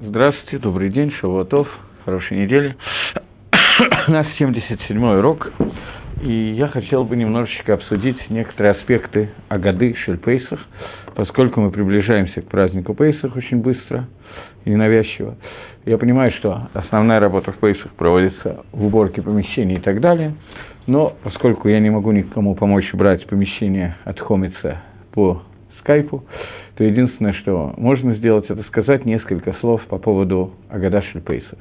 Здравствуйте, добрый день, Шавуатов, хорошей недели. У нас 77-й урок, и я хотел бы немножечко обсудить некоторые аспекты Агады Шельпейсах, поскольку мы приближаемся к празднику Пейсах очень быстро и ненавязчиво. Я понимаю, что основная работа в Пейсах проводится в уборке помещений и так далее, но поскольку я не могу никому помочь брать помещение от Хомица по скайпу, то единственное, что можно сделать, это сказать несколько слов по поводу Агадашель Пейсах.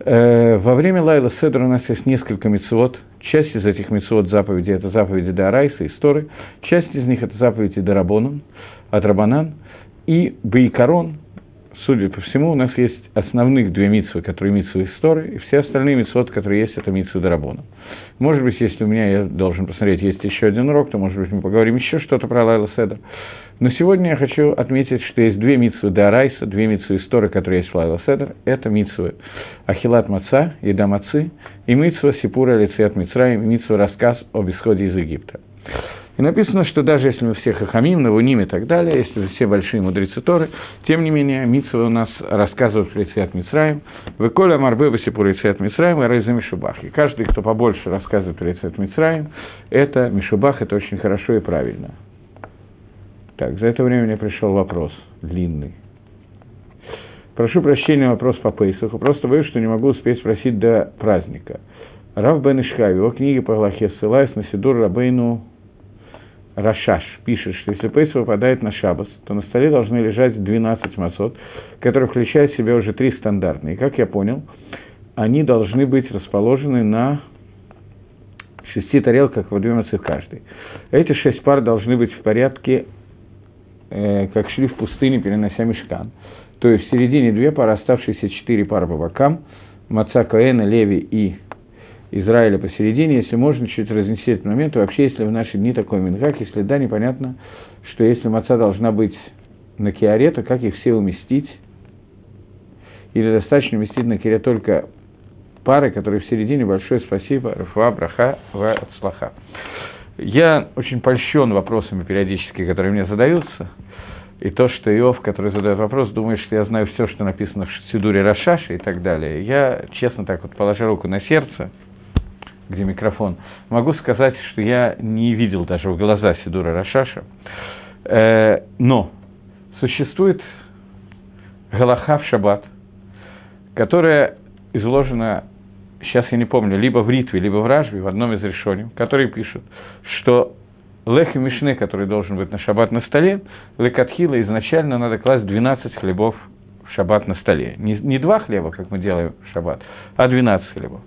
Э, во время Лайла Седра у нас есть несколько мецвод. Часть из этих мецвод заповедей – это заповеди Дарайса и Сторы. Часть из них – это заповеди Дарабонан, от Рабанан. И Бейкарон, судя по всему, у нас есть основных две митсвы, которые митсвы истории, и все остальные митсвот, которые есть, это митсвы Дарабона. Может быть, если у меня, я должен посмотреть, есть еще один урок, то, может быть, мы поговорим еще что-то про Лайла Седра. Но сегодня я хочу отметить, что есть две митсвы Дарайса, две митсвы истории, которые есть в Лайла Седер. Это митсвы Ахилат Маца, Еда Мацы, и митсва Сипура Лицеят Мицраим, и митсва рассказ об исходе из Египта. И написано, что даже если мы всех Хахамим, Навуним и так далее, если все большие мудрецы Торы, тем не менее, Митсва у нас рассказывают про Ицеят Мицраим, «Выколя марбы басипур Ицеят Мицраим, и Райза Мишубах». И каждый, кто побольше рассказывает про Ицеят Мицраим, это Мишубах, это очень хорошо и правильно. Так, за это время мне пришел вопрос длинный. Прошу прощения, вопрос по Пейсаху. Просто боюсь, что не могу успеть спросить до праздника. Рав Бен Ишхай, его книги по Галахе, ссылаясь на Сидур Рабейну Рашаш, пишет, что если Пейс выпадает на Шабас, то на столе должны лежать 12 масот, которые включают в себя уже три стандартные. И, как я понял, они должны быть расположены на шести тарелках в две мацы каждый. Эти шесть пар должны быть в порядке э, как шли в пустыне, перенося мешкан. То есть в середине две пары, оставшиеся четыре пары по бокам, Маца Коэна, Леви и Израиля посередине, если можно чуть разнести этот момент, вообще, если в наши дни такой мингак, если да, непонятно, что если маца должна быть на киаре, то как их все уместить? Или достаточно уместить на киаре только пары, которые в середине, большое спасибо, Рафуа, Браха, Ва, Слаха. Я очень польщен вопросами периодически, которые мне задаются, и то, что Иов, который задает вопрос, думает, что я знаю все, что написано в Сидуре Рашаши и так далее. Я, честно так вот, положа руку на сердце, где микрофон, могу сказать, что я не видел даже в глаза Сидура Рашаша. Э, но существует Галаха в Шаббат, которая изложена сейчас я не помню, либо в Ритве, либо в Ражбе, в одном из решений, которые пишут, что лех и мишне, который должен быть на шаббат на столе, лекатхила изначально надо класть 12 хлебов в шаббат на столе. Не, не два хлеба, как мы делаем в шаббат, а 12 хлебов.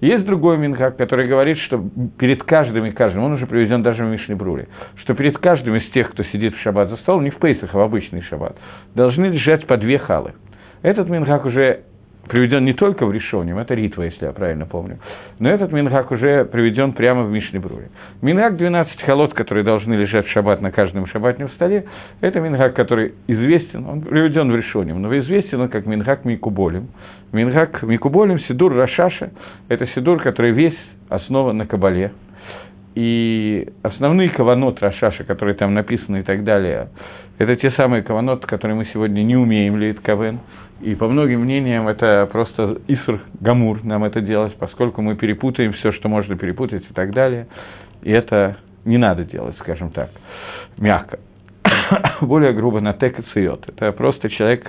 Есть другой минхак, который говорит, что перед каждым и каждым, он уже приведен даже в Мишне Бруре, что перед каждым из тех, кто сидит в шаббат за столом, не в Пейсах, а в обычный шаббат, должны лежать по две халы. Этот минхак уже приведен не только в Решоним, это Ритва, если я правильно помню, но этот Мингак уже приведен прямо в Мишнебруре. Мингак 12 холод, которые должны лежать в шаббат на каждом шаббатном столе, это Мингак, который известен, он приведен в Решоним, но известен он как Мингак Микуболем. Мингак Микуболем, Сидур Рашаша, это Сидур, который весь основан на Кабале. И основные каванот Рашаша, которые там написаны и так далее, это те самые каванот, которые мы сегодня не умеем лить кавен, и по многим мнениям это просто Иср Гамур нам это делать, поскольку мы перепутаем все, что можно перепутать и так далее. И это не надо делать, скажем так, мягко. Более грубо на тек и циот. Это просто человек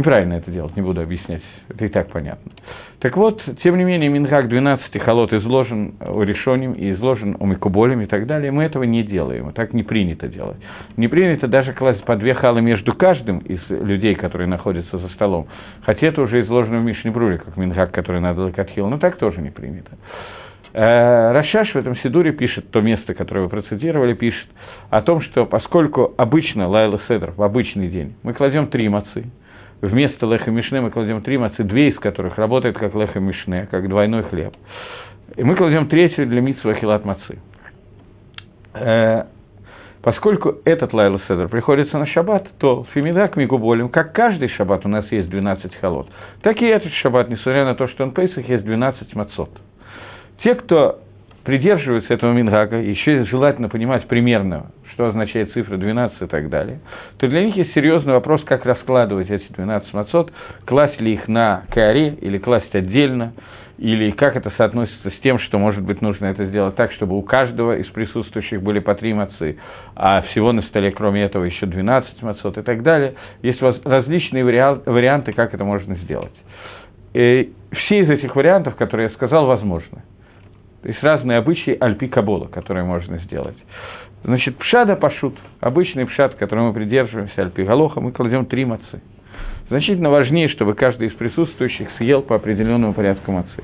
Неправильно это делать, не буду объяснять, это и так понятно. Так вот, тем не менее, Минхак 12 холод изложен у решением и изложен у Микуболем и так далее. Мы этого не делаем, так не принято делать. Не принято даже класть по две халы между каждым из людей, которые находятся за столом. Хотя это уже изложено в Мишне Бруре, как Минхак, который надо лакатхил, но так тоже не принято. Э, Рашаш в этом Сидуре пишет, то место, которое вы процитировали, пишет о том, что поскольку обычно Лайла Седр в обычный день мы кладем три мацы, вместо леха мишне мы кладем три мацы, две из которых работают как леха мишне, как двойной хлеб. И мы кладем третью для митсва хилат мацы. Э, поскольку этот лайла седер приходится на шаббат, то фемидак мигуболим, как каждый шаббат у нас есть 12 холод, так и этот шаббат, несмотря на то, что он пейсах, есть 12 мацот. Те, кто придерживается этого мингага, еще желательно понимать примерно, что означает цифра 12 и так далее, то для них есть серьезный вопрос, как раскладывать эти 12 мацот, класть ли их на каре или класть отдельно, или как это соотносится с тем, что, может быть, нужно это сделать так, чтобы у каждого из присутствующих были по три мацы, а всего на столе, кроме этого, еще 12 мацот и так далее. Есть различные варианты, как это можно сделать. И все из этих вариантов, которые я сказал, возможны. То есть разные обычаи альпи кабола, которые можно сделать. Значит, пшада пашут, обычный пшад, которому мы придерживаемся, альпи галоха, мы кладем три мацы. Значительно важнее, чтобы каждый из присутствующих съел по определенному порядку мацы.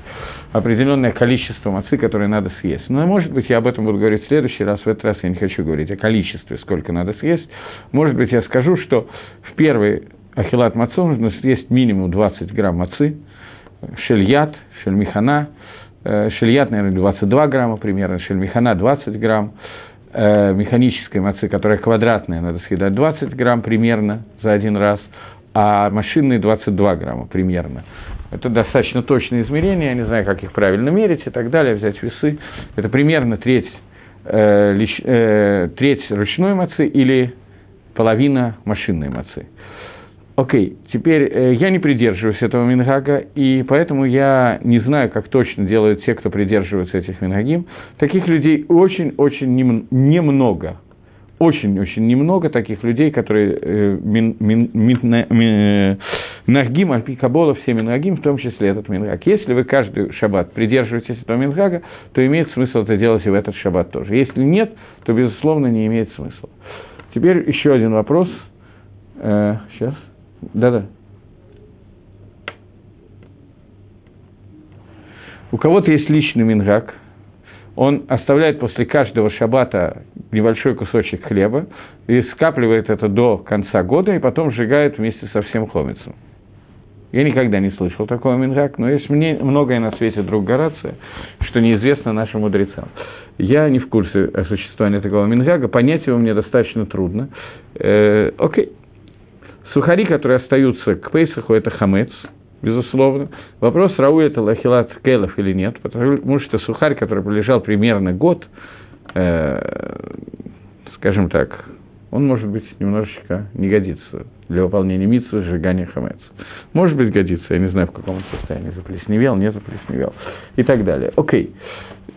Определенное количество мацы, которое надо съесть. Но, может быть, я об этом буду говорить в следующий раз. В этот раз я не хочу говорить о количестве, сколько надо съесть. Может быть, я скажу, что в первый ахилат мацу нужно съесть минимум 20 грамм мацы, шельят, шельмихана, э, шельят, наверное, 22 грамма примерно, шельмихана 20 грамм, э, механической мацы, которая квадратная, надо съедать 20 грамм примерно за один раз – а машинные 22 грамма примерно. Это достаточно точные измерения, я не знаю, как их правильно мерить и так далее, взять весы. Это примерно треть, э, лич, э, треть ручной мацы или половина машинной мацы. Окей, теперь э, я не придерживаюсь этого мингага, и поэтому я не знаю, как точно делают те, кто придерживается этих мингагим. Таких людей очень-очень немного очень-очень немного таких людей, которые э, мин, мин, мин, мин, Нагим, Альпи Кабола, все Мингагим, в том числе этот Мингаг. Если вы каждый шаббат придерживаетесь этого Мингага, то имеет смысл это делать и в этот шаббат тоже. Если нет, то, безусловно, не имеет смысла. Теперь еще один вопрос. Э, сейчас. Да-да. У кого-то есть личный Мингаг – он оставляет после каждого шаббата небольшой кусочек хлеба и скапливает это до конца года, и потом сжигает вместе со всем хомицем. Я никогда не слышал такого мингак, но есть мне многое на свете друг Горация, что неизвестно нашим мудрецам. Я не в курсе о существовании такого мингага, понять его мне достаточно трудно. Э, окей. Сухари, которые остаются к Пейсаху, это хамец – безусловно. Вопрос, Рау это лахилат кейлов или нет, потому что сухарь, который пролежал примерно год, э, скажем так, он, может быть, немножечко не годится для выполнения митсвы сжигания хамец. Может быть, годится, я не знаю, в каком он состоянии, заплесневел, не заплесневел и так далее. Окей.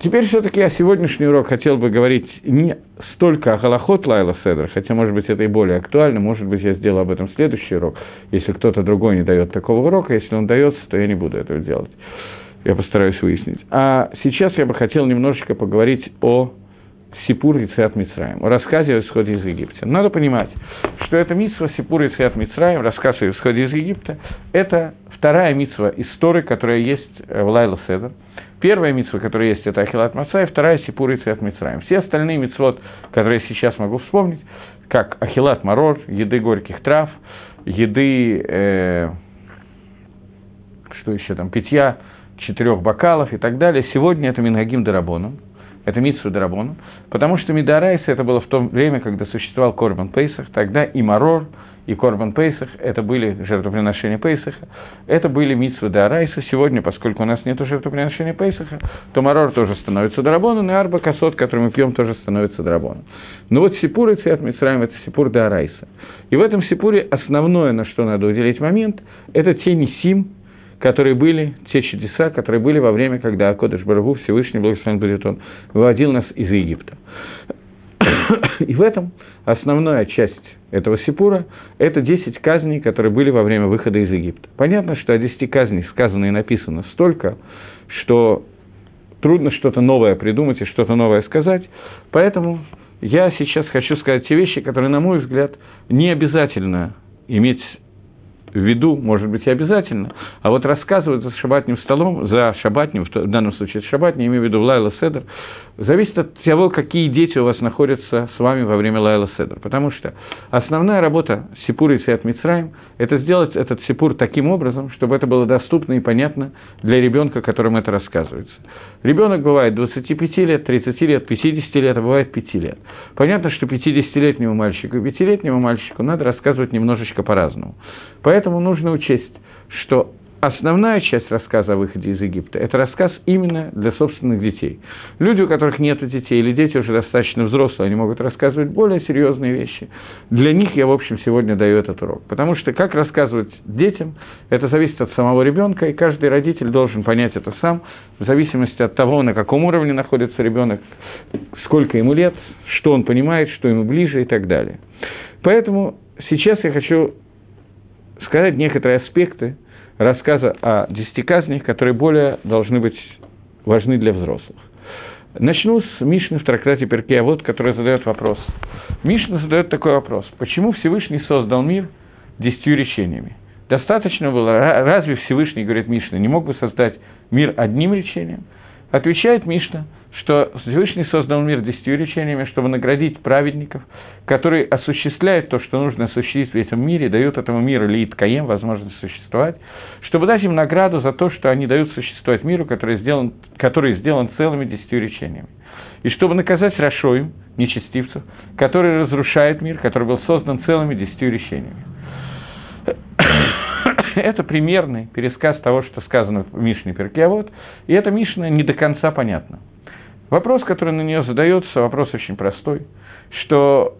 Теперь все-таки я сегодняшний урок хотел бы говорить не столько о Галахот Лайла Седра, хотя, может быть, это и более актуально, может быть, я сделаю об этом следующий урок, если кто-то другой не дает такого урока, если он дается, то я не буду этого делать. Я постараюсь выяснить. А сейчас я бы хотел немножечко поговорить о Сипур и Циат Мицраем, о рассказе о исходе из Египта. Надо понимать, что это митсва Сипур и Циат Мицраем, рассказ о исходе из Египта, это вторая мицва из Торы, которая есть в ליל הסדר – Первая мицва, которая есть, это אכילת מצה, и вторая – סיפור יציאת מצרים. Все остальные מצוות, которые сейчас могу вспомнить, как אכילת מרור, еды горьких трав, еды, э, что еще там, питья четырех бокалов и так далее, сегодня это מנהגים דרבנן, это מצוות דרבנן, потому что מדאורייתא это было в то время, когда существовал קורבן פסח, тогда и מרור – и Корбан Пейсах, это были жертвоприношения Пейсаха, это были Митсвы Дарайса. Сегодня, поскольку у нас нет жертвоприношения Пейсаха, то Марор тоже становится Дарабоном, и Арба Касот, который мы пьем, тоже становится Дарабоном. Но вот Сипур и Цвет Митсраем – это Сипур Дарайса. И в этом Сипуре основное, на что надо уделить момент, это те Несим, которые были, те чудеса, которые были во время, когда Акодыш Барагу, Всевышний Благословен будет он, выводил нас из Египта. И в этом основная часть этого Сипура, это 10 казней, которые были во время выхода из Египта. Понятно, что о 10 казней сказано и написано столько, что трудно что-то новое придумать и что-то новое сказать, поэтому я сейчас хочу сказать те вещи, которые, на мой взгляд, не обязательно иметь виду, может быть, и обязательно, а вот рассказывать за шабатным столом, за шабатним, в данном случае шабатним, имею в виду Лайла Седер, зависит от того, какие дети у вас находятся с вами во время Лайла Седер. Потому что основная работа Сипура и Свят Мицраем – это сделать этот Сипур таким образом, чтобы это было доступно и понятно для ребенка, которому это рассказывается. Ребенок бывает 25 лет, 30 лет, 50 лет, а бывает 5 лет. Понятно, что 50-летнему мальчику и 5-летнему мальчику надо рассказывать немножечко по-разному. Поэтому нужно учесть, что основная часть рассказа о выходе из Египта – это рассказ именно для собственных детей. Люди, у которых нет детей, или дети уже достаточно взрослые, они могут рассказывать более серьезные вещи. Для них я, в общем, сегодня даю этот урок. Потому что как рассказывать детям, это зависит от самого ребенка, и каждый родитель должен понять это сам, в зависимости от того, на каком уровне находится ребенок, сколько ему лет, что он понимает, что ему ближе и так далее. Поэтому сейчас я хочу сказать некоторые аспекты рассказа о десяти казнях, которые более должны быть важны для взрослых. Начну с Мишны в трактате Перкея, вот, который задает вопрос. Мишна задает такой вопрос. Почему Всевышний создал мир десятью речениями? Достаточно было, разве Всевышний, говорит Мишна, не мог бы создать мир одним речением? Отвечает Мишна – что Всевышний создал мир десятью речениями, чтобы наградить праведников, которые осуществляют то, что нужно осуществить в этом мире, дают этому миру лиит каем, возможность существовать, чтобы дать им награду за то, что они дают существовать миру, который сделан, который сделан целыми десятью речениями. И чтобы наказать Рашоим, нечестивцев, который разрушает мир, который был создан целыми десятью речениями. Это примерный пересказ того, что сказано в Мишне Перкиавод, и эта Мишна не до конца понятна. Вопрос, который на нее задается, вопрос очень простой, что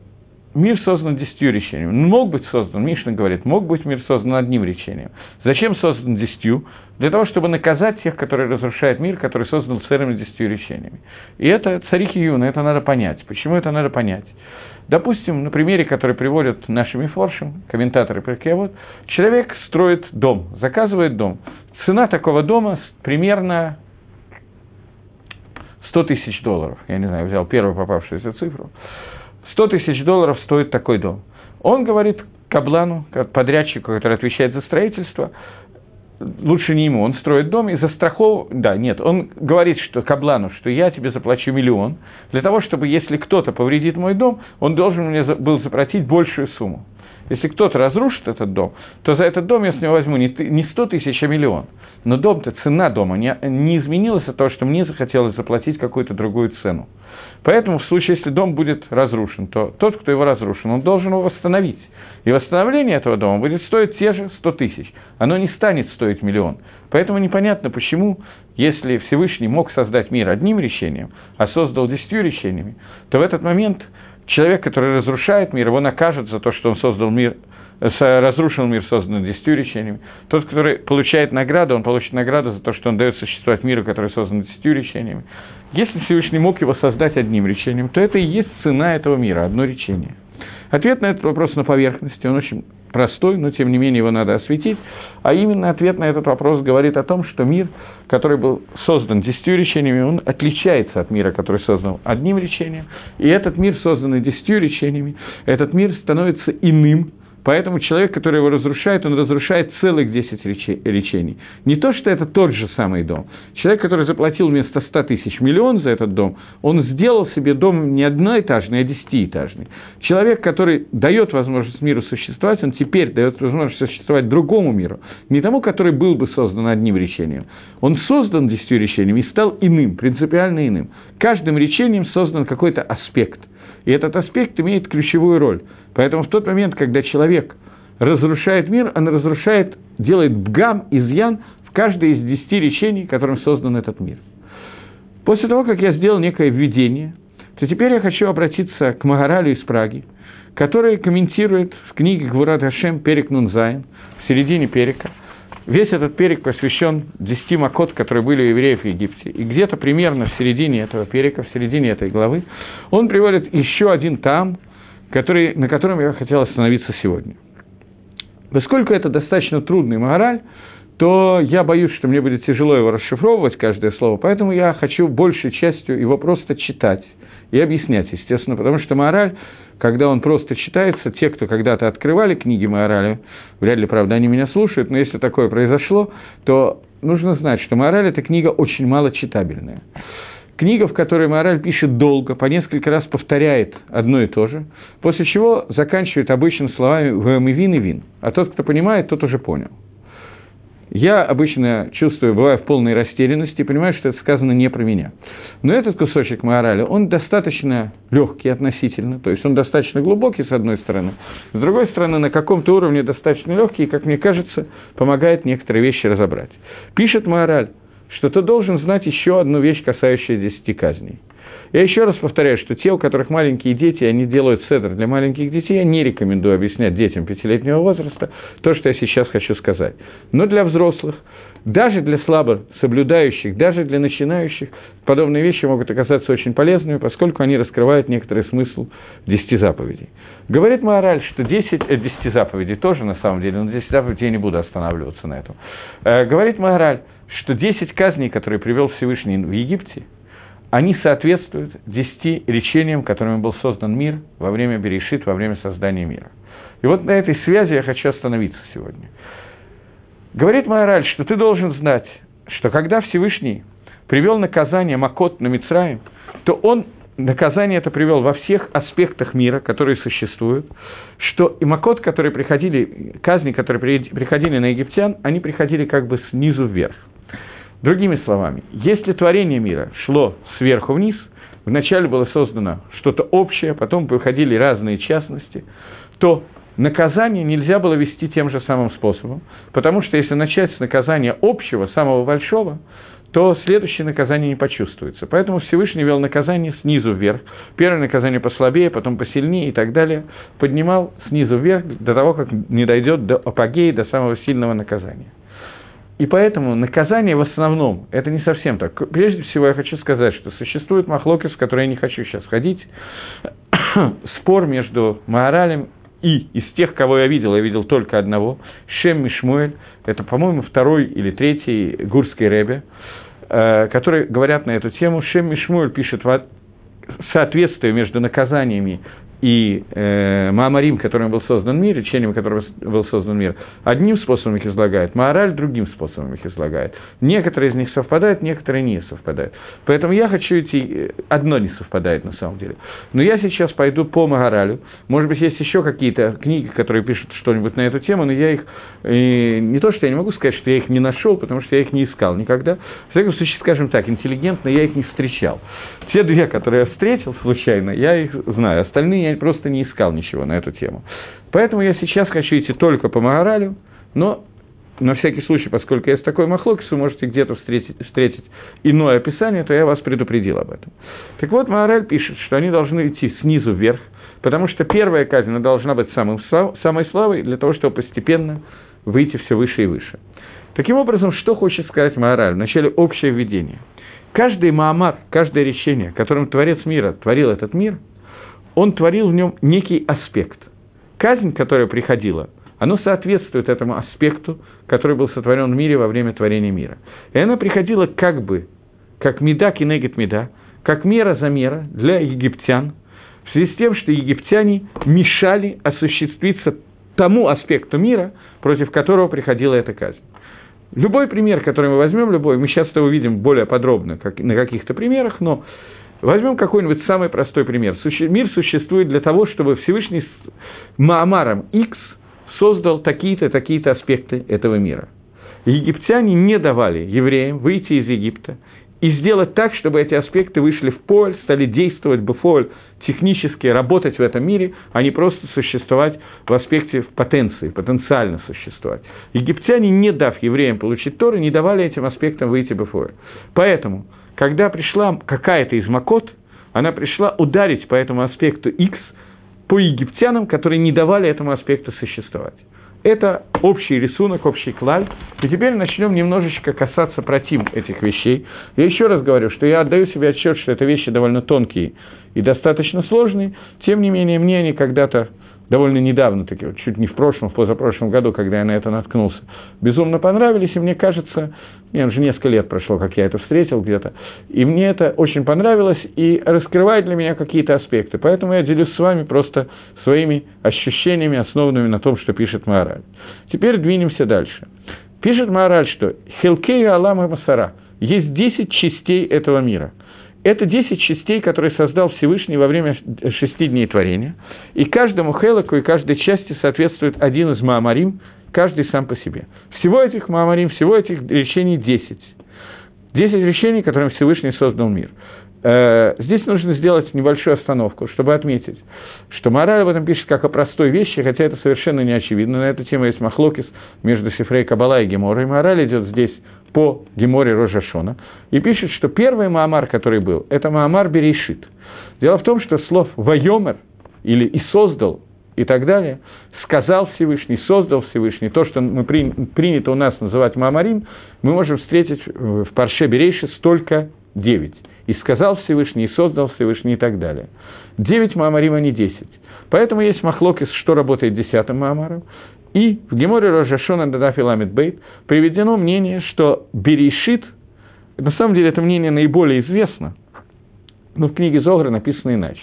мир создан десятью речениями. Мог быть создан, Мишна говорит, мог быть мир создан одним речением. Зачем создан десятью? Для того, чтобы наказать тех, которые разрушают мир, который создан целыми десятью речениями. И это царихи юна, это надо понять. Почему это надо понять? Допустим, на примере, который приводят нашими форшем, комментаторы вот, человек строит дом, заказывает дом. Цена такого дома примерно 100 тысяч долларов, я не знаю, взял первую попавшуюся цифру, 100 тысяч долларов стоит такой дом. Он говорит Каблану, подрядчику, который отвечает за строительство, лучше не ему, он строит дом и застрахов... Да, нет, он говорит что Каблану, что я тебе заплачу миллион, для того, чтобы если кто-то повредит мой дом, он должен мне был заплатить большую сумму. Если кто-то разрушит этот дом, то за этот дом я с него возьму не 100 тысяч, а миллион. Но дом-то, цена дома не, не изменилась от того, что мне захотелось заплатить какую-то другую цену. Поэтому в случае, если дом будет разрушен, то тот, кто его разрушен, он должен его восстановить. И восстановление этого дома будет стоить те же 100 тысяч. Оно не станет стоить миллион. Поэтому непонятно, почему, если Всевышний мог создать мир одним решением, а создал десятью решениями, то в этот момент человек, который разрушает мир, его накажут за то, что он создал мир разрушил мир, созданный десятью речениями. Тот, который получает награду, он получит награду за то, что он дает существовать миру, который создан десятью речениями. Если Всевышний мог его создать одним речением, то это и есть цена этого мира, одно речение. Ответ на этот вопрос на поверхности, он очень простой, но тем не менее его надо осветить. А именно ответ на этот вопрос говорит о том, что мир, который был создан десятью речениями, он отличается от мира, который создан одним речением. И этот мир, созданный десятью речениями, этот мир становится иным, Поэтому человек, который его разрушает, он разрушает целых 10 речений. Не то, что это тот же самый дом. Человек, который заплатил вместо 100 тысяч миллион за этот дом, он сделал себе дом не одноэтажный, а десятиэтажный. Человек, который дает возможность миру существовать, он теперь дает возможность существовать другому миру, не тому, который был бы создан одним речением. Он создан десятью речениями и стал иным, принципиально иным. Каждым речением создан какой-то аспект. И этот аспект имеет ключевую роль – Поэтому в тот момент, когда человек разрушает мир, он разрушает, делает бгам, изъян в каждой из десяти речений, которым создан этот мир. После того, как я сделал некое введение, то теперь я хочу обратиться к Магаралю из Праги, который комментирует в книге Гвурат Хашем Перек Нунзайн, в середине Перека. Весь этот перек посвящен десяти макот, которые были у евреев в Египте. И где-то примерно в середине этого перека, в середине этой главы, он приводит еще один там, который, на котором я хотел остановиться сегодня. Поскольку это достаточно трудный мораль, то я боюсь, что мне будет тяжело его расшифровывать, каждое слово, поэтому я хочу большей частью его просто читать и объяснять, естественно, потому что мораль, когда он просто читается, те, кто когда-то открывали книги морали, вряд ли, правда, они меня слушают, но если такое произошло, то нужно знать, что мораль – это книга очень мало читабельная. Книга, в которой мораль пишет долго, по несколько раз повторяет одно и то же, после чего заканчивает обычно словами «вэмивин и вин», а тот, кто понимает, тот уже понял. Я обычно чувствую, бываю в полной растерянности, и понимаю, что это сказано не про меня. Но этот кусочек Маорали, он достаточно легкий относительно, то есть он достаточно глубокий, с одной стороны, с другой стороны, на каком-то уровне достаточно легкий, и, как мне кажется, помогает некоторые вещи разобрать. Пишет Маораль, что ты должен знать еще одну вещь, касающуюся десяти казней – я еще раз повторяю, что те, у которых маленькие дети, они делают седр для маленьких детей, я не рекомендую объяснять детям пятилетнего возраста то, что я сейчас хочу сказать. Но для взрослых, даже для слабо соблюдающих, даже для начинающих, подобные вещи могут оказаться очень полезными, поскольку они раскрывают некоторый смысл десяти заповедей. Говорит Маораль, что 10, э, 10 заповедей тоже на самом деле, но 10 заповедей я не буду останавливаться на этом. Э, говорит Маораль, что 10 казней, которые привел Всевышний в Египте – они соответствуют десяти речениям, которыми был создан мир во время Берешит, во время создания мира. И вот на этой связи я хочу остановиться сегодня. Говорит Майораль, что ты должен знать, что когда Всевышний привел наказание Макот на Мицраим, то он наказание это привел во всех аспектах мира, которые существуют, что и Макот, которые приходили, казни, которые приходили на египтян, они приходили как бы снизу вверх. Другими словами, если творение мира шло сверху вниз, вначале было создано что-то общее, потом выходили разные частности, то наказание нельзя было вести тем же самым способом, потому что если начать с наказания общего, самого большого, то следующее наказание не почувствуется. Поэтому Всевышний вел наказание снизу вверх. Первое наказание послабее, потом посильнее и так далее. Поднимал снизу вверх до того, как не дойдет до апогеи, до самого сильного наказания. И поэтому наказание в основном, это не совсем так. Прежде всего я хочу сказать, что существует махлокис, в который я не хочу сейчас ходить, спор между Маоралем и из тех, кого я видел, я видел только одного, Шем Мишмуэль, это, по-моему, второй или третий гурский рэбе, э, которые говорят на эту тему. Шем Мишмуэль пишет соответствие между наказаниями и э, Маамарим, которым был создан мир, речением которого был создан мир, одним способом их излагает, Маораль другим способом их излагает. Некоторые из них совпадают, некоторые не совпадают. Поэтому я хочу идти, э, одно не совпадает на самом деле. Но я сейчас пойду по Маоралю. Может быть, есть еще какие-то книги, которые пишут что-нибудь на эту тему, но я их, э, не то, что я не могу сказать, что я их не нашел, потому что я их не искал никогда. В всяком случае, скажем так, интеллигентно я их не встречал. Те две, которые я встретил случайно, я их знаю. Остальные я просто не искал ничего на эту тему. Поэтому я сейчас хочу идти только по Маоралю, но на всякий случай, поскольку есть такой махлокис, вы можете где-то встретить, встретить иное описание, то я вас предупредил об этом. Так вот, Маораль пишет, что они должны идти снизу вверх, потому что первая казнь должна быть самым, самой славой для того, чтобы постепенно выйти все выше и выше. Таким образом, что хочет сказать Маораль? Вначале общее введение – Каждый Маамар, каждое решение, которым Творец мира творил этот мир, он творил в нем некий аспект. Казнь, которая приходила, оно соответствует этому аспекту, который был сотворен в мире во время творения мира. И она приходила как бы, как меда кинегет меда, как мера за мера для египтян, в связи с тем, что египтяне мешали осуществиться тому аспекту мира, против которого приходила эта казнь. Любой пример, который мы возьмем, любой, мы сейчас это увидим более подробно как, на каких-то примерах, но возьмем какой-нибудь самый простой пример. Мир существует для того, чтобы Всевышний с Маамаром X создал такие-то, такие-то аспекты этого мира. Египтяне не давали евреям выйти из Египта и сделать так, чтобы эти аспекты вышли в поле, стали действовать в поле, технически работать в этом мире, а не просто существовать в аспекте в потенции, потенциально существовать. Египтяне, не дав евреям получить Торы, не давали этим аспектам выйти бефор. Поэтому, когда пришла какая-то из Макот, она пришла ударить по этому аспекту X по египтянам, которые не давали этому аспекту существовать. Это общий рисунок, общий клаль. И теперь начнем немножечко касаться против этих вещей. Я еще раз говорю, что я отдаю себе отчет, что это вещи довольно тонкие и достаточно сложные. Тем не менее, мне они когда-то довольно недавно, таки, вот, чуть не в прошлом, в позапрошлом году, когда я на это наткнулся, безумно понравились, и мне кажется, мне уже несколько лет прошло, как я это встретил где-то, и мне это очень понравилось, и раскрывает для меня какие-то аспекты. Поэтому я делюсь с вами просто своими ощущениями, основанными на том, что пишет Маораль. Теперь двинемся дальше. Пишет Маораль, что «Хилкею Алам и Масара» – есть 10 частей этого мира – это 10 частей, которые создал Всевышний во время шести дней творения. И каждому хелоку и каждой части соответствует один из маамарим каждый сам по себе. Всего этих Маамарим, всего этих речений 10. 10 речений, которым Всевышний создал мир. Э, здесь нужно сделать небольшую остановку, чтобы отметить, что Мораль об этом пишет как о простой вещи, хотя это совершенно не очевидно. На эту тему есть махлокис между Сифрей Кабала и Геморой. Мораль идет здесь по Геморе Рожашона и пишет, что первый Маамар, который был, это Маамар Берешит. Дело в том, что слов «вайомер» или «и создал» и так далее, сказал Всевышний, создал Всевышний, то, что мы при, принято у нас называть Маамарим, мы можем встретить в Парше Берейшис только девять. И сказал Всевышний, и создал Всевышний и так далее. Девять Маамарим, а не десять. Поэтому есть махлокис, что работает десятым Маамаром. И в Геморе Рожашона Дадафи Ламит Бейт приведено мнение, что Берешит, на самом деле это мнение наиболее известно, но в книге Зогра написано иначе.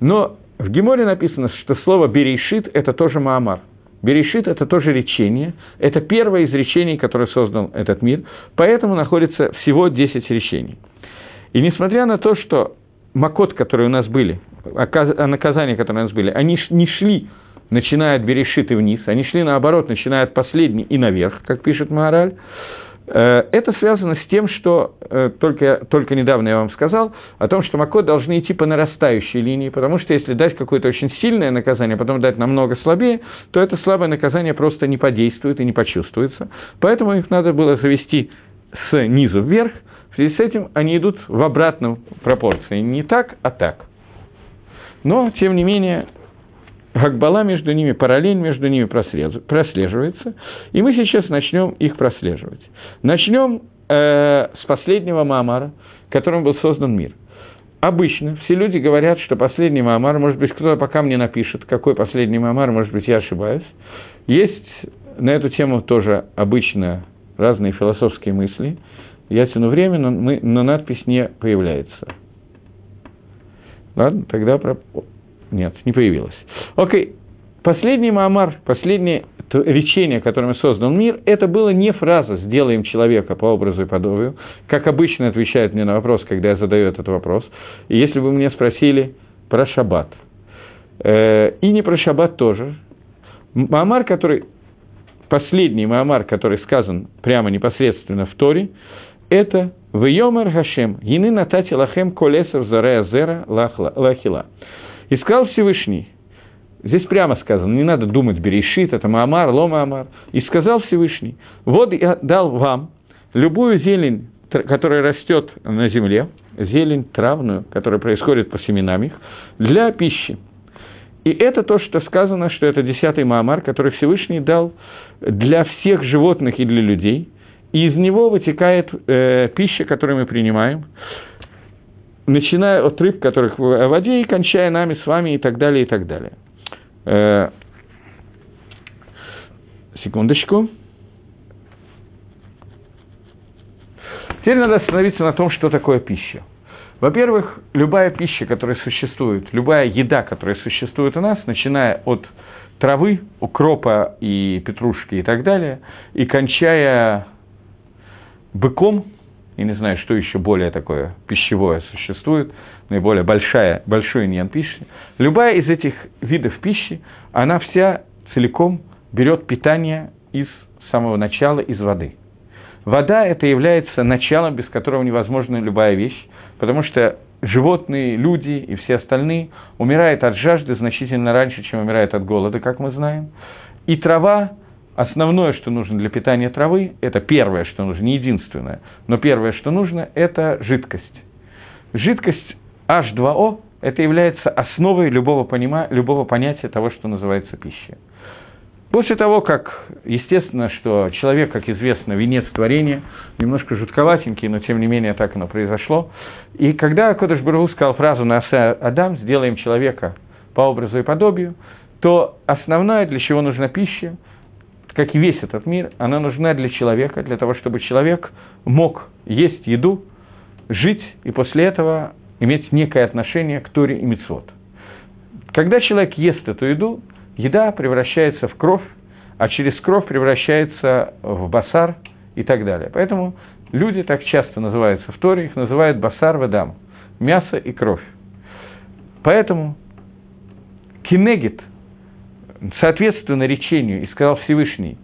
Но в Геморе написано, что слово «берешит» – это тоже Маамар. Берешит – это тоже речение, это первое из речений, которое создал этот мир, поэтому находится всего 10 речений. И несмотря на то, что макот, которые у нас были, наказания, которые у нас были, они не шли начиная от Берешит и вниз, они шли наоборот, начиная от последней и наверх, как пишет Маораль, э, это связано с тем, что э, только, только недавно я вам сказал, о том, что Макот должны идти по нарастающей линии, потому что если дать какое-то очень сильное наказание, а потом дать намного слабее, то это слабое наказание просто не подействует и не почувствуется. Поэтому их надо было завести с низу вверх, в связи с этим они идут в обратном пропорции, не так, а так. Но, тем не менее, Гакбала между ними, параллель между ними прослеживается, и мы сейчас начнем их прослеживать. Начнем э, с последнего Маамара, которым был создан мир. Обычно все люди говорят, что последний Маамар, может быть, кто-то пока мне напишет, какой последний Маамар, может быть, я ошибаюсь. Есть на эту тему тоже обычно разные философские мысли. Я тяну время, но, мы, но надпись не появляется. Ладно, тогда про... Нет, не появилось. Окей, последний Маамар, последнее речение, которым создан мир, это было не фраза «сделаем человека по образу и подобию», как обычно отвечают мне на вопрос, когда я задаю этот вопрос. И если бы мне спросили про шаббат, э, и не про шаббат тоже, Маамар, который, последний Маамар, который сказан прямо непосредственно в Торе, это «Вейомер Хашем, ины натати лахем колесов зарея зера лахила». И сказал Всевышний, здесь прямо сказано, не надо думать, берешит, это Маамар, Ло Маамар. И сказал Всевышний, вот я дал вам любую зелень, которая растет на земле, зелень травную, которая происходит по семенам их, для пищи. И это то, что сказано, что это десятый Маамар, который Всевышний дал для всех животных и для людей, и из него вытекает э, пища, которую мы принимаем начиная от рыб, которых в воде, и кончая нами с вами, и так далее, и так далее. Э, секундочку. Теперь надо остановиться на том, что такое пища. Во-первых, любая пища, которая существует, любая еда, которая существует у нас, начиная от травы, укропа и петрушки и так далее, и кончая быком, я не знаю, что еще более такое пищевое существует, наиболее большая, большой иньян пищи. Любая из этих видов пищи, она вся целиком берет питание из самого начала, из воды. Вода – это является началом, без которого невозможна любая вещь, потому что животные, люди и все остальные умирают от жажды значительно раньше, чем умирают от голода, как мы знаем. И трава Основное, что нужно для питания травы, это первое, что нужно, не единственное, но первое, что нужно, это жидкость. Жидкость H2O – это является основой любого, понима, любого понятия того, что называется пищей. После того, как, естественно, что человек, как известно, венец творения, немножко жутковатенький, но тем не менее так оно произошло, и когда Кодыш Бару сказал фразу на Адам «сделаем человека по образу и подобию», то основное, для чего нужна пища, как и весь этот мир, она нужна для человека, для того, чтобы человек мог есть еду, жить и после этого иметь некое отношение к Торе и Мицвод. Когда человек ест эту еду, еда превращается в кровь, а через кровь превращается в басар и так далее. Поэтому люди так часто называются в Торе, их называют басар вадам, мясо и кровь. Поэтому кинегит соответственно речению, и сказал Всевышний,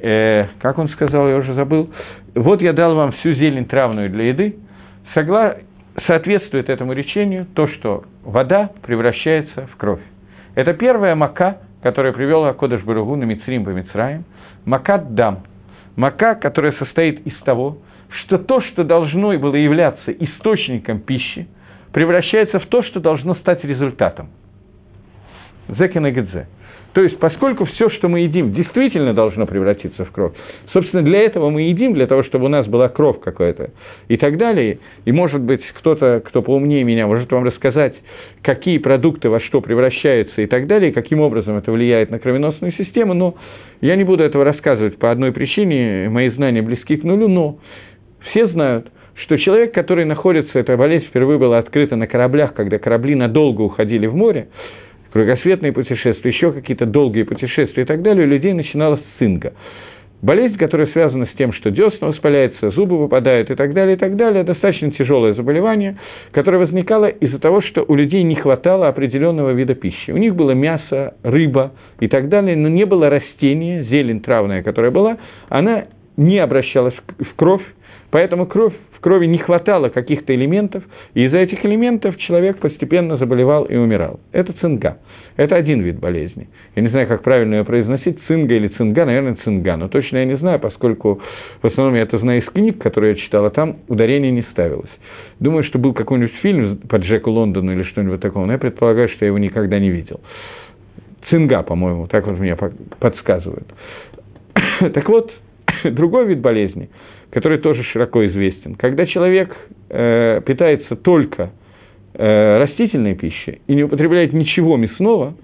э, как он сказал, я уже забыл, вот я дал вам всю зелень травную для еды, согла... соответствует этому речению то, что вода превращается в кровь. Это первая мака, которая привела Кодыш Баругу на Мицрим по Мицраим, макат дам, мака, которая состоит из того, что то, что должно было являться источником пищи, превращается в то, что должно стать результатом. Зекинегедзе. То есть, поскольку все, что мы едим, действительно должно превратиться в кровь, собственно, для этого мы едим, для того, чтобы у нас была кровь какая-то и так далее. И, может быть, кто-то, кто поумнее меня, может вам рассказать, какие продукты во что превращаются и так далее, каким образом это влияет на кровеносную систему, но я не буду этого рассказывать по одной причине, мои знания близки к нулю, но все знают, что человек, который находится, эта болезнь впервые была открыта на кораблях, когда корабли надолго уходили в море, кругосветные путешествия, еще какие-то долгие путешествия и так далее, у людей начиналась цинга. Болезнь, которая связана с тем, что десна воспаляются, зубы выпадают и так далее, и так далее, достаточно тяжелое заболевание, которое возникало из-за того, что у людей не хватало определенного вида пищи. У них было мясо, рыба и так далее, но не было растения, зелень травная, которая была, она не обращалась в кровь, поэтому кровь крови не хватало каких-то элементов, и из-за этих элементов человек постепенно заболевал и умирал. Это цинга. Это один вид болезни. Я не знаю, как правильно ее произносить, цинга или цинга, наверное, цинга, но точно я не знаю, поскольку в основном я это знаю из книг, которые я читал, а там ударение не ставилось. Думаю, что был какой-нибудь фильм по Джеку Лондону или что-нибудь такого, но я предполагаю, что я его никогда не видел. Цинга, по-моему, так вот мне подсказывают. так вот, другой вид болезни – который тоже широко известен. Когда человек э, питается только э, растительной пищей и не употребляет ничего мясного,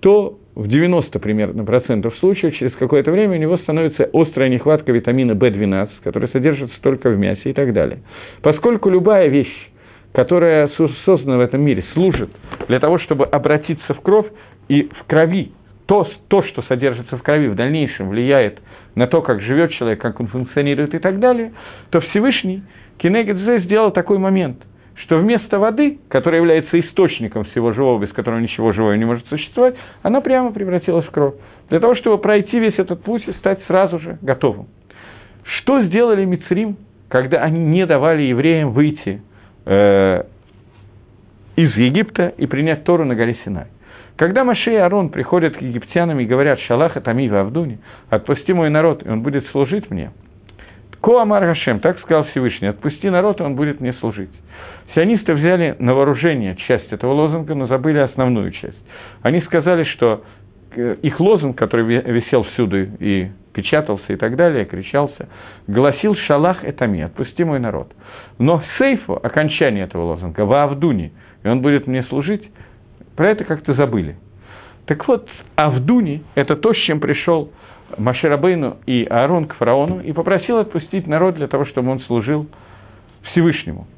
то в 90 примерно процентов случаев через какое-то время у него становится острая нехватка витамина В12, который содержится только в мясе и так далее. Поскольку любая вещь, которая создана в этом мире, служит для того, чтобы обратиться в кровь, и в крови то, то, что содержится в крови, в дальнейшем влияет на то, как живет человек, как он функционирует и так далее, то Всевышний Кенегедзе сделал такой момент, что вместо воды, которая является источником всего живого, без которого ничего живого не может существовать, она прямо превратилась в кровь. Для того, чтобы пройти весь этот путь и стать сразу же готовым. Что сделали Мицрим, когда они не давали евреям выйти э, из Египта и принять Тору на горе Синай? Когда Маше и Арон приходят к египтянам и говорят «Шалаха Тами Авдуни», «Отпусти мой народ, и он будет служить мне», Коамар Гашем, так сказал Всевышний, «Отпусти народ, и он будет мне служить». Сионисты взяли на вооружение часть этого лозунга, но забыли основную часть. Они сказали, что э, их лозунг, который висел всюду и печатался и так далее, кричался, гласил «Шалах этами, отпусти мой народ». Но сейфу, окончание этого лозунга, в Авдуни, и он будет мне служить, про это как-то забыли. Так вот, Авдуни – это то, с чем пришел Маширабейну и Аарон к фараону и попросил отпустить народ для того, чтобы он служил Всевышнему.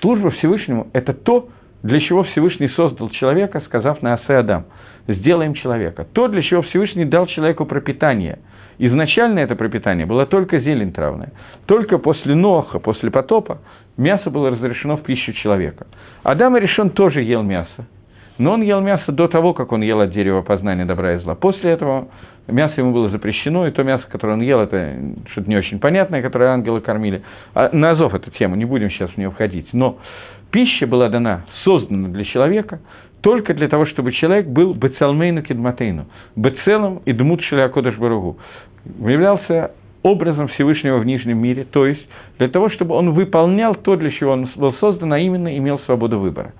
Служба Всевышнему – это то, для чего Всевышний создал человека, сказав на Асе Адам – сделаем человека. То, для чего Всевышний дал человеку пропитание. Изначально это пропитание было только зелень травная. Только после Ноха, после потопа, мясо было разрешено в пищу человека. Адам и решен тоже ел мясо. Но он ел мясо до того, как он ел от дерева познания добра и зла. После этого мясо ему было запрещено, и то мясо, которое он ел, это что-то не очень понятное, которое ангелы кормили. А, на Азов эту тему, не будем сейчас в нее входить. Но пища была дана, создана для человека, только для того, чтобы человек был бецалмейну кедматейну, бецелом и дмут шелякодыш баругу, являлся образом Всевышнего в Нижнем мире, то есть для того, чтобы он выполнял то, для чего он был создан, а именно имел свободу выбора.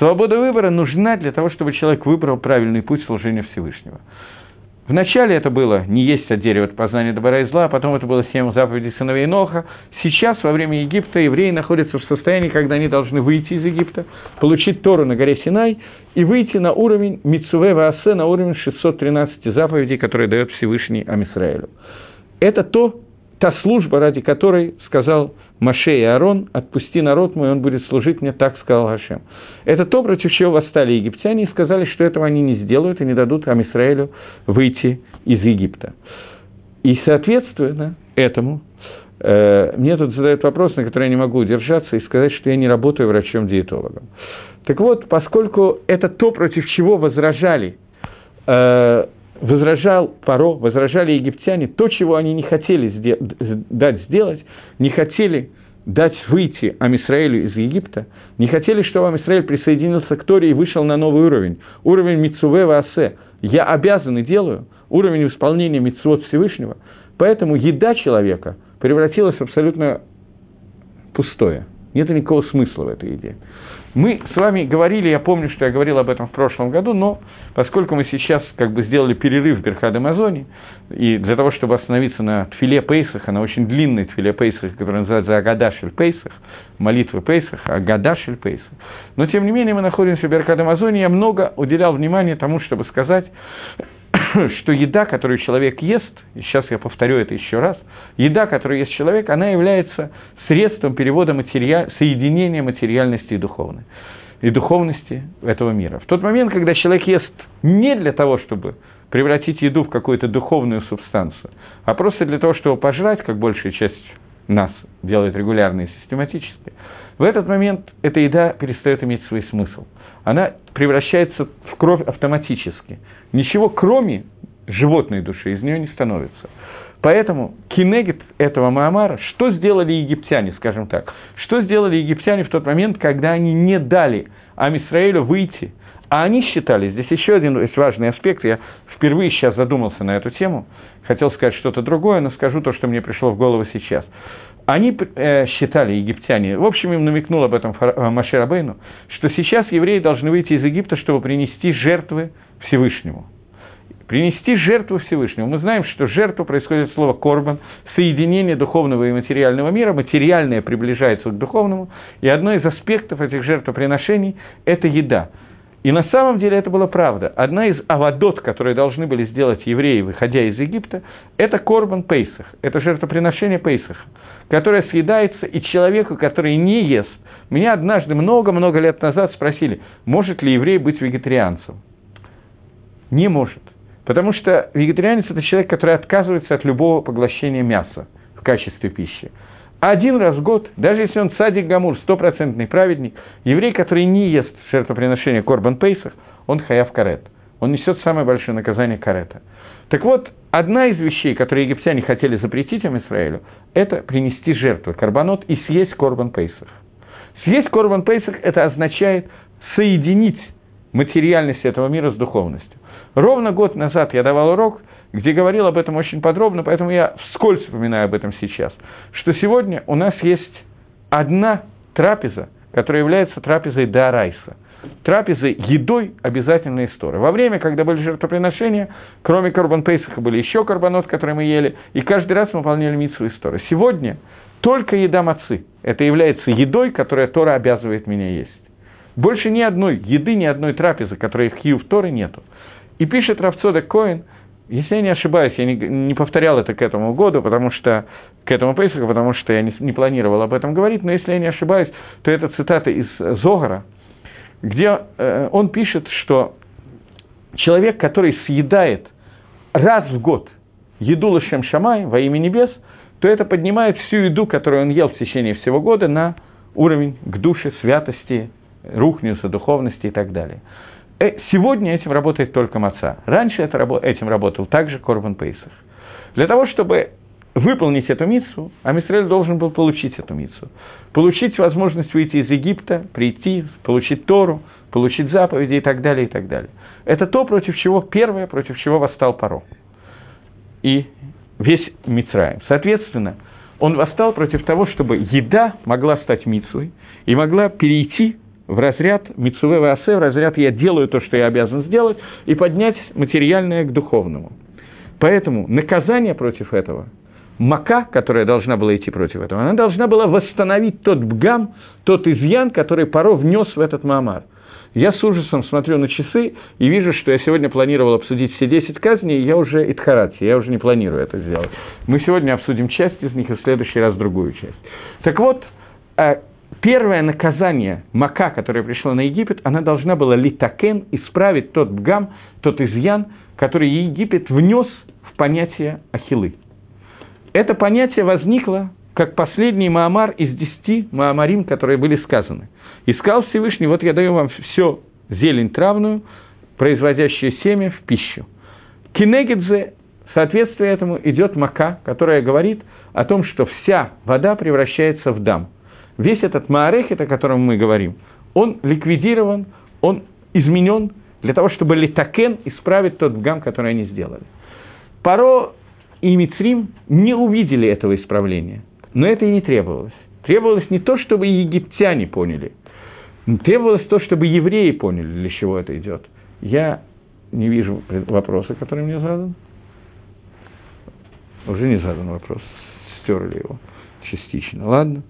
Свобода выбора нужна для того, чтобы человек выбрал правильный путь служения Всевышнего. Вначале это было не есть от дерева от познания добра и зла, а потом это было семь заповедей сыновей Ноха. Сейчас, во время Египта, евреи находятся в состоянии, когда они должны выйти из Египта, получить Тору на горе Синай и выйти на уровень Мицуве Ваасе, на уровень 613 заповедей, которые дает Всевышний Амисраэлю. Это то, та служба, ради которой сказал Маше и Аарон, отпусти народ мой, он будет служить мне, так сказал Гашем. Это то, против чего восстали египтяне и сказали, что этого они не сделают и не дадут Амисраэлю выйти из Египта. И, соответственно, этому э, мне тут задают вопрос, на который я не могу удержаться, и сказать, что я не работаю врачом-диетологом. Так вот, поскольку это то, против чего возражали э, возражал Паро, возражали египтяне, то, чего они не хотели дать сделать, не хотели дать выйти Амисраэлю из Египта, не хотели, чтобы Амисраэль присоединился к Торе и вышел на новый уровень, уровень Мицуве Ваасе. Я обязан и делаю, уровень исполнения Мицвод Всевышнего. Поэтому еда человека превратилась в абсолютно пустое. Нет никакого смысла в этой еде. Мы с вами говорили, я помню, что я говорил об этом в прошлом году, но поскольку мы сейчас как бы сделали перерыв в Берхад Амазоне, и для того, чтобы остановиться на Тфиле Пейсах, на очень длинной Тфиле Пейсах, которая называется Агадашель Пейсах, молитвы Пейсах, Агадашель Пейсах. Но, тем не менее, мы находимся в Берхад Амазоне, я много уделял внимания тому, чтобы сказать, что еда, которую человек ест, и сейчас я повторю это еще раз, еда, которую ест человек, она является средством перевода материал, соединения материальности и духовной, и духовности этого мира. В тот момент, когда человек ест не для того, чтобы превратить еду в какую-то духовную субстанцию, а просто для того, чтобы пожрать, как большая часть нас делает регулярно и систематически, в этот момент эта еда перестает иметь свой смысл. Она превращается в кровь автоматически. Ничего кроме животной души из нее не становится. Поэтому кинегит этого Маамара, что сделали египтяне, скажем так, что сделали египтяне в тот момент, когда они не дали Амисраэлю выйти, а они считали, здесь еще один важный аспект, я впервые сейчас задумался на эту тему, хотел сказать что-то другое, но скажу то, что мне пришло в голову сейчас. Они э, считали, египтяне, в общем, им намекнул об этом э, Машер Абейну, что сейчас евреи должны выйти из Египта, чтобы принести жертвы Всевышнему – принести жертву Всевышнему. Мы знаем, что жертва происходит слово «корбан», соединение духовного и материального мира, материальное приближается к духовному, и одно из аспектов этих жертвоприношений – это еда. И на самом деле это была правда. Одна из авадот, которые должны были сделать евреи, выходя из Египта, это корбан Пейсах, это жертвоприношение Пейсах, которое съедается и человеку, который не ест. Меня однажды много-много лет назад спросили, может ли еврей быть вегетарианцем. Не может. Потому что вегетарианец – это человек, который отказывается от любого поглощения мяса в качестве пищи. Один раз в год, даже если он садик Гамур, стопроцентный праведник, еврей, который не ест жертвоприношение Корбан Пейсах, он хаяв карет. Он несет самое большое наказание карета. Так вот, одна из вещей, которые египтяне хотели запретить им Израилю, это принести жертву, карбонот, и съесть Корбан Пейсах. Съесть Корбан Пейсах – это означает соединить материальность этого мира с духовностью. Ровно год назад я давал урок, где говорил об этом очень подробно, поэтому я вскользь упоминаю об этом сейчас, что сегодня у нас есть одна трапеза, которая является трапезой Дарайса, трапезой едой обязательной истории. Во время, когда были жертвоприношения, кроме Карбан Пейсаха были еще карбонот, который мы ели, и каждый раз мы выполняли митсу истории. Сегодня только еда мацы. Это является едой, которая Тора обязывает меня есть. Больше ни одной еды, ни одной трапезы, которой в Хиев Торы нету. И пишет Равцода Коин, если я не ошибаюсь, я не, не повторял это к этому году, потому что к этому Пейсаку, потому что я не, не планировал об этом говорить, но если я не ошибаюсь, то это цитата из Зогара, где э, он пишет, что человек, который съедает раз в год еду Лашем Шамай во имя небес, то это поднимает всю еду, которую он ел в течение всего года, на уровень к душе, святости, рухнюса, духовности и так далее. Э, сегодня этим работает только маца. Раньше это, этим работал также Корбан Пейсах. Для того, чтобы выполнить эту миссу, Амисраэль должен был получить эту миссу. Получить возможность выйти из Египта, прийти, получить Тору, получить заповеди и так далее, и так далее. Это то, против чего, первое, против чего восстал Паро. И весь Мицраем. Соответственно, он восстал против того, чтобы еда могла стать митсвой и могла перейти в разряд Мицуве Васе, в разряд «я делаю то, что я обязан сделать», и поднять материальное к духовному. Поэтому наказание против этого, мака, которая должна была идти против этого, она должна была восстановить тот бгам, тот изъян, который Паро внес в этот Маамар. Я с ужасом смотрю на часы и вижу, что я сегодня планировал обсудить все 10 казней, и я уже Итхарати, я уже не планирую это сделать. Мы сегодня обсудим часть из них, и в следующий раз другую часть. Так вот, э, первое наказание Мака, которое пришло на Египет, она должна была литакен исправить тот бгам, тот изъян, который Египет внес в понятие Ахилы. Это понятие возникло как последний Маамар из десяти Маамарим, которые были сказаны. И сказал Всевышний, вот я даю вам все зелень травную, производящее семя, в пищу. Кинегидзе, соответствие этому, идет мака, которая говорит о том, что вся вода превращается в дам. Весь этот маарехет, о котором мы говорим, он ликвидирован, он изменен для того, чтобы литакен исправить тот гам, который они сделали. Паро и Мицрим не увидели этого исправления, но это и не требовалось. Требовалось не то, чтобы египтяне поняли, требовалось то, чтобы евреи поняли, для чего это идет. Я не вижу вопроса, который мне задан. Уже не задан вопрос, стерли его частично. Ладно.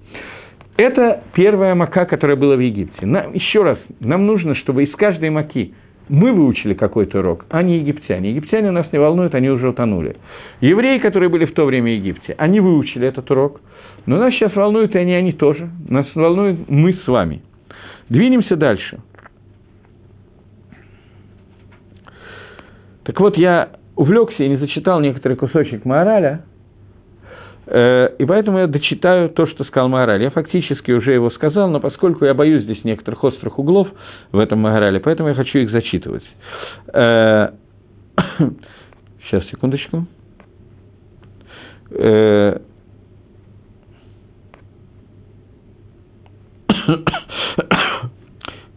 Это первая мака, которая была в Египте. Нам, еще раз, нам нужно, чтобы из каждой маки мы выучили какой-то урок, а не египтяне. Египтяне нас не волнуют, они уже утонули. Евреи, которые были в то время в Египте, они выучили этот урок, но нас сейчас волнуют и они, они тоже. Нас волнуют мы с вами. Двинемся дальше. Так вот, я увлекся и не зачитал некоторый кусочек мораля, и поэтому я дочитаю то, что сказал Маораль. Я фактически уже его сказал, но поскольку я боюсь здесь некоторых острых углов в этом Маорале, поэтому я хочу их зачитывать. Сейчас, э, секундочку. Э,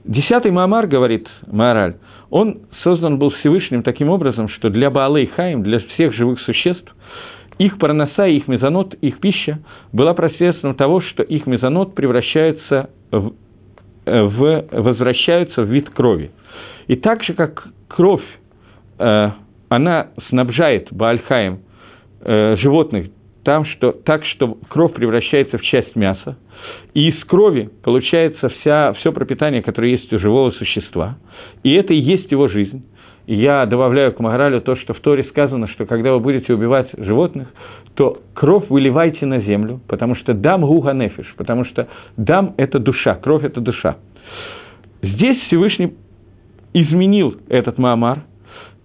десятый Маамар, говорит Маораль, он создан был Всевышним таким образом, что для Баалей Хаим, для всех живых существ, их парноса, их мезонот, их пища была посредством того, что их мезонот превращается в, э, в, возвращаются в вид крови. И так же, как кровь, э, она снабжает Баальхаем э, животных там, что, так, что кровь превращается в часть мяса, и из крови получается вся, все пропитание, которое есть у живого существа, и это и есть его жизнь. И я добавляю к Магаралю то, что в Торе сказано, что когда вы будете убивать животных, то кровь выливайте на землю, потому что дам гуга нефиш, потому что дам – это душа, кровь – это душа. Здесь Всевышний изменил этот Маамар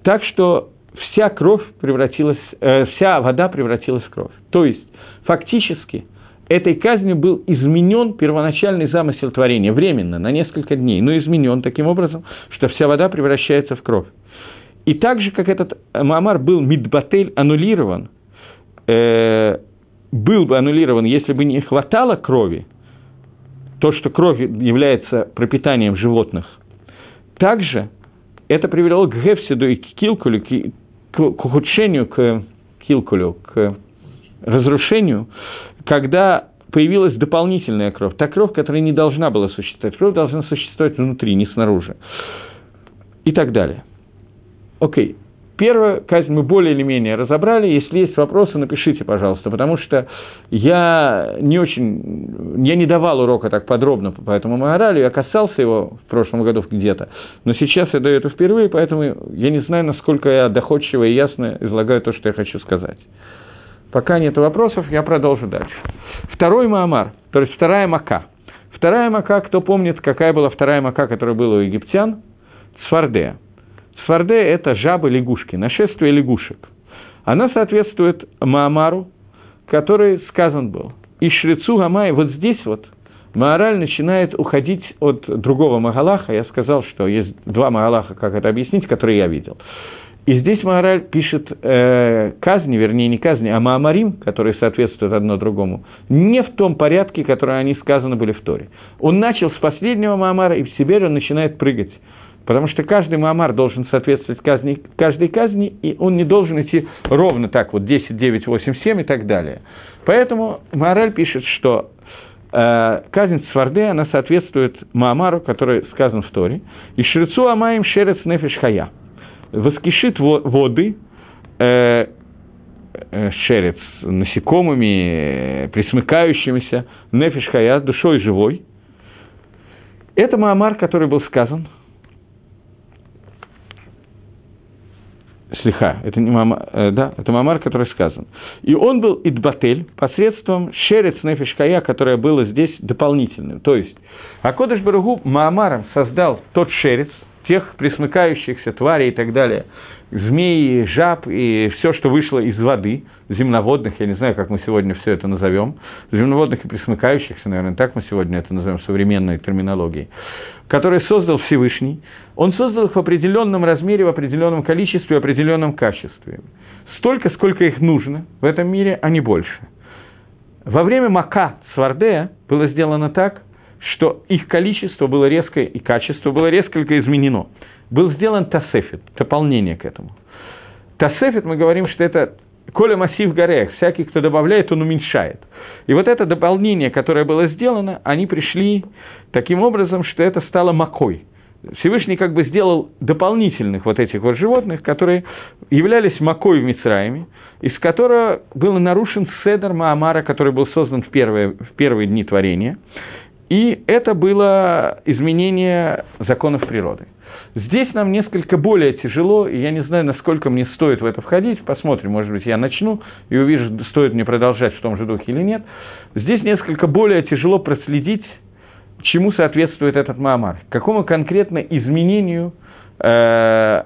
так, что вся кровь превратилась, э, вся вода превратилась в кровь. То есть, фактически, этой казнью был изменен первоначальный замысел творения, временно, на несколько дней, но изменен таким образом, что вся вода превращается в кровь. И так же, как этот Маамар был мидбатель аннулирован, э, был бы аннулирован, если бы не хватало крови, то, что кровь является пропитанием животных, также это привело к Гефсиду и к Килкулю, к, к ухудшению, к Килкулю, к разрушению, когда появилась дополнительная кровь, та кровь, которая не должна была существовать. Кровь должна существовать внутри, не снаружи. И так далее. Окей. Первую казнь мы более или менее разобрали. Если есть вопросы, напишите, пожалуйста, потому что я не очень, я не давал урока так подробно по этому Маоралю, я касался его в прошлом году где-то, но сейчас я даю это впервые, поэтому я не знаю, насколько я доходчиво и ясно излагаю то, что я хочу сказать. Пока нет вопросов, я продолжу дальше. Второй Маамар, то есть вторая Мака. Вторая Мака, кто помнит, какая была вторая Мака, которая была у египтян? Сфардея. Сфарде – это жабы лягушки, нашествие лягушек. Она соответствует Маамару, который сказан был. И Шрицу Гамай, вот здесь вот Маораль начинает уходить от другого Магалаха. Я сказал, что есть два Магалаха, как это объяснить, которые я видел. И здесь Маораль пишет э, казни, вернее, не казни, а Маамарим, которые соответствуют одно другому, не в том порядке, который они сказаны были в Торе. Он начал с последнего Маамара, и в себе он начинает прыгать. Потому что каждый Маамар должен соответствовать казни, каждой казни, и он не должен идти ровно так, вот 10, 9, 8, 7 и так далее. Поэтому Маораль пишет, что э, казнь Сварде, она соответствует Маамару, который сказан в Торе, и Шрицу Амаем Шерец Нефиш Хая. Воскишит воды, э, э, шерец, насекомыми, э, присмыкающимися, нефиш хая, душой живой. Это Маамар, который был сказан – Слиха, это не мама, э, да, это мамар, который сказан. И он был идбатель посредством шерец нефишкая, которая была здесь дополнительным. То есть, Акодыш Баругу Маамаром создал тот шерец, тех присмыкающихся тварей и так далее, змеи, жаб и все, что вышло из воды, земноводных, я не знаю, как мы сегодня все это назовем, земноводных и присмыкающихся, наверное, так мы сегодня это назовем современной терминологией, которые создал Всевышний, он создал их в определенном размере, в определенном количестве, в определенном качестве. Столько, сколько их нужно в этом мире, а не больше. Во время Мака Свардея было сделано так, что их количество было резко и качество было резко изменено. Был сделан тасефит, дополнение к этому. Тасефит, мы говорим, что это коля массив горех, всякий, кто добавляет, он уменьшает. И вот это дополнение, которое было сделано, они пришли таким образом, что это стало макой. Всевышний как бы сделал дополнительных вот этих вот животных, которые являлись макой в Мицраиме, из которого был нарушен седер Маамара, который был создан в первые, в первые дни творения. И это было изменение законов природы. Здесь нам несколько более тяжело, и я не знаю, насколько мне стоит в это входить. Посмотрим, может быть, я начну и увижу, стоит мне продолжать в том же духе или нет. Здесь несколько более тяжело проследить, чему соответствует этот Маамар, какому конкретно изменению, э,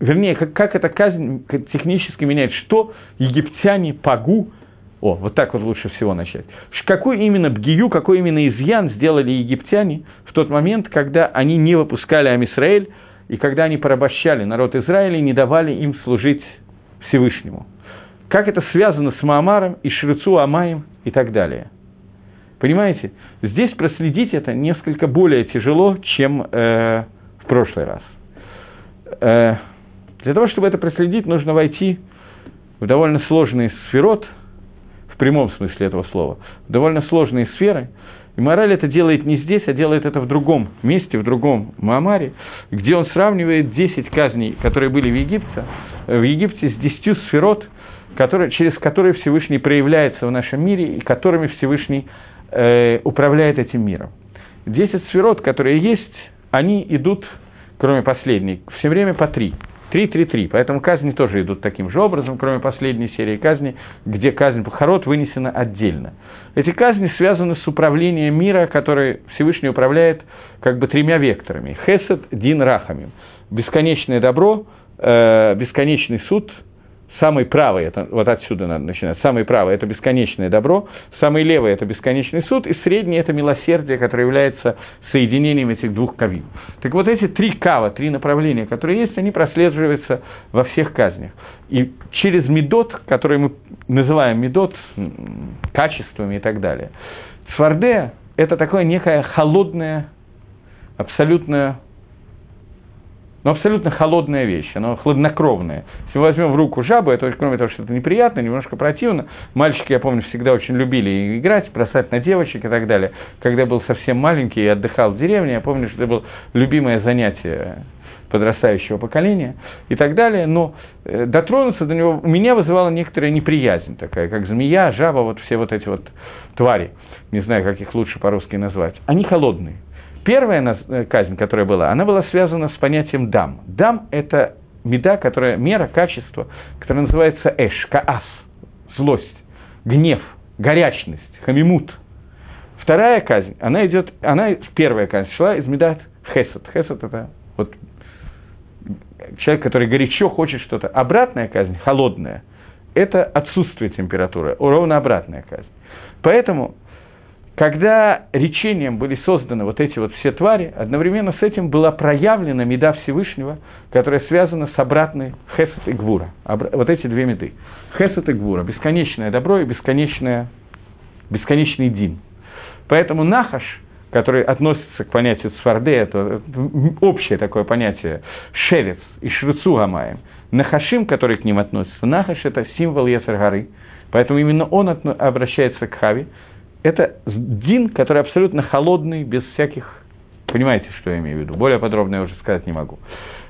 вернее, как, как эта казнь технически меняет, что египтяне Пагу о, вот так вот лучше всего начать. Какой именно бгию, какой именно изъян сделали египтяне в тот момент, когда они не выпускали Амисраэль, и когда они порабощали народ Израиля и не давали им служить Всевышнему. Как это связано с Маамаром и Шрицу Амаем и так далее. Понимаете? Здесь проследить это несколько более тяжело, чем э, в прошлый раз. Э, для того, чтобы это проследить, нужно войти в довольно сложный сферот – в прямом смысле этого слова, довольно сложные сферы. И мораль это делает не здесь, а делает это в другом месте, в другом Маамаре, где он сравнивает 10 казней, которые были в Египте, в Египте с 10 сферот, которые, через которые Всевышний проявляется в нашем мире и которыми Всевышний э, управляет этим миром. 10 сферот, которые есть, они идут, кроме последней, все время по три – 3-3-3. Поэтому казни тоже идут таким же образом, кроме последней серии казни, где казнь Пахарот вынесена отдельно. Эти казни связаны с управлением мира, который Всевышний управляет как бы тремя векторами. Хесед, Дин, Рахамим. Бесконечное добро, э, бесконечный суд – Самый правый, это вот отсюда надо начинать, самый правый – это бесконечное добро, самый левый – это бесконечный суд, и средний – это милосердие, которое является соединением этих двух кавим. Так вот эти три кава, три направления, которые есть, они прослеживаются во всех казнях. И через медот, который мы называем медот, качествами и так далее, Цварде – это такое некое холодное, абсолютно но абсолютно холодная вещь, она хладнокровная. Если мы возьмем в руку жабу, это, кроме того, что это неприятно, немножко противно. Мальчики, я помню, всегда очень любили играть, бросать на девочек и так далее. Когда я был совсем маленький и отдыхал в деревне, я помню, что это было любимое занятие подрастающего поколения и так далее, но э, дотронуться до него у меня вызывала некоторая неприязнь такая, как змея, жаба, вот все вот эти вот твари, не знаю, как их лучше по-русски назвать, они холодные. Первая э, казнь, которая была, она была связана с понятием дам. Дам – это меда, которая, мера, качество, которая называется эш, каас, злость, гнев, горячность, хамимут. Вторая казнь, она идет, она, первая казнь шла из меда хесед. Хесед – это вот человек, который горячо хочет что-то. Обратная казнь, холодная, это отсутствие температуры, ровно обратная казнь. Поэтому когда речением были созданы вот эти вот все твари, одновременно с этим была проявлена меда Всевышнего, которая связана с обратной хесед и гвура. Вот эти две меды. Хесед и гвура. Бесконечное добро и бесконечное, бесконечный дин. Поэтому нахаш, который относится к понятию цварде, это общее такое понятие, шевец и шруцу гамаем. Нахашим, который к ним относится, нахаш – это символ Есаргары, поэтому именно он обращается к Хави, это дин, который абсолютно холодный, без всяких... Понимаете, что я имею в виду? Более подробно я уже сказать не могу.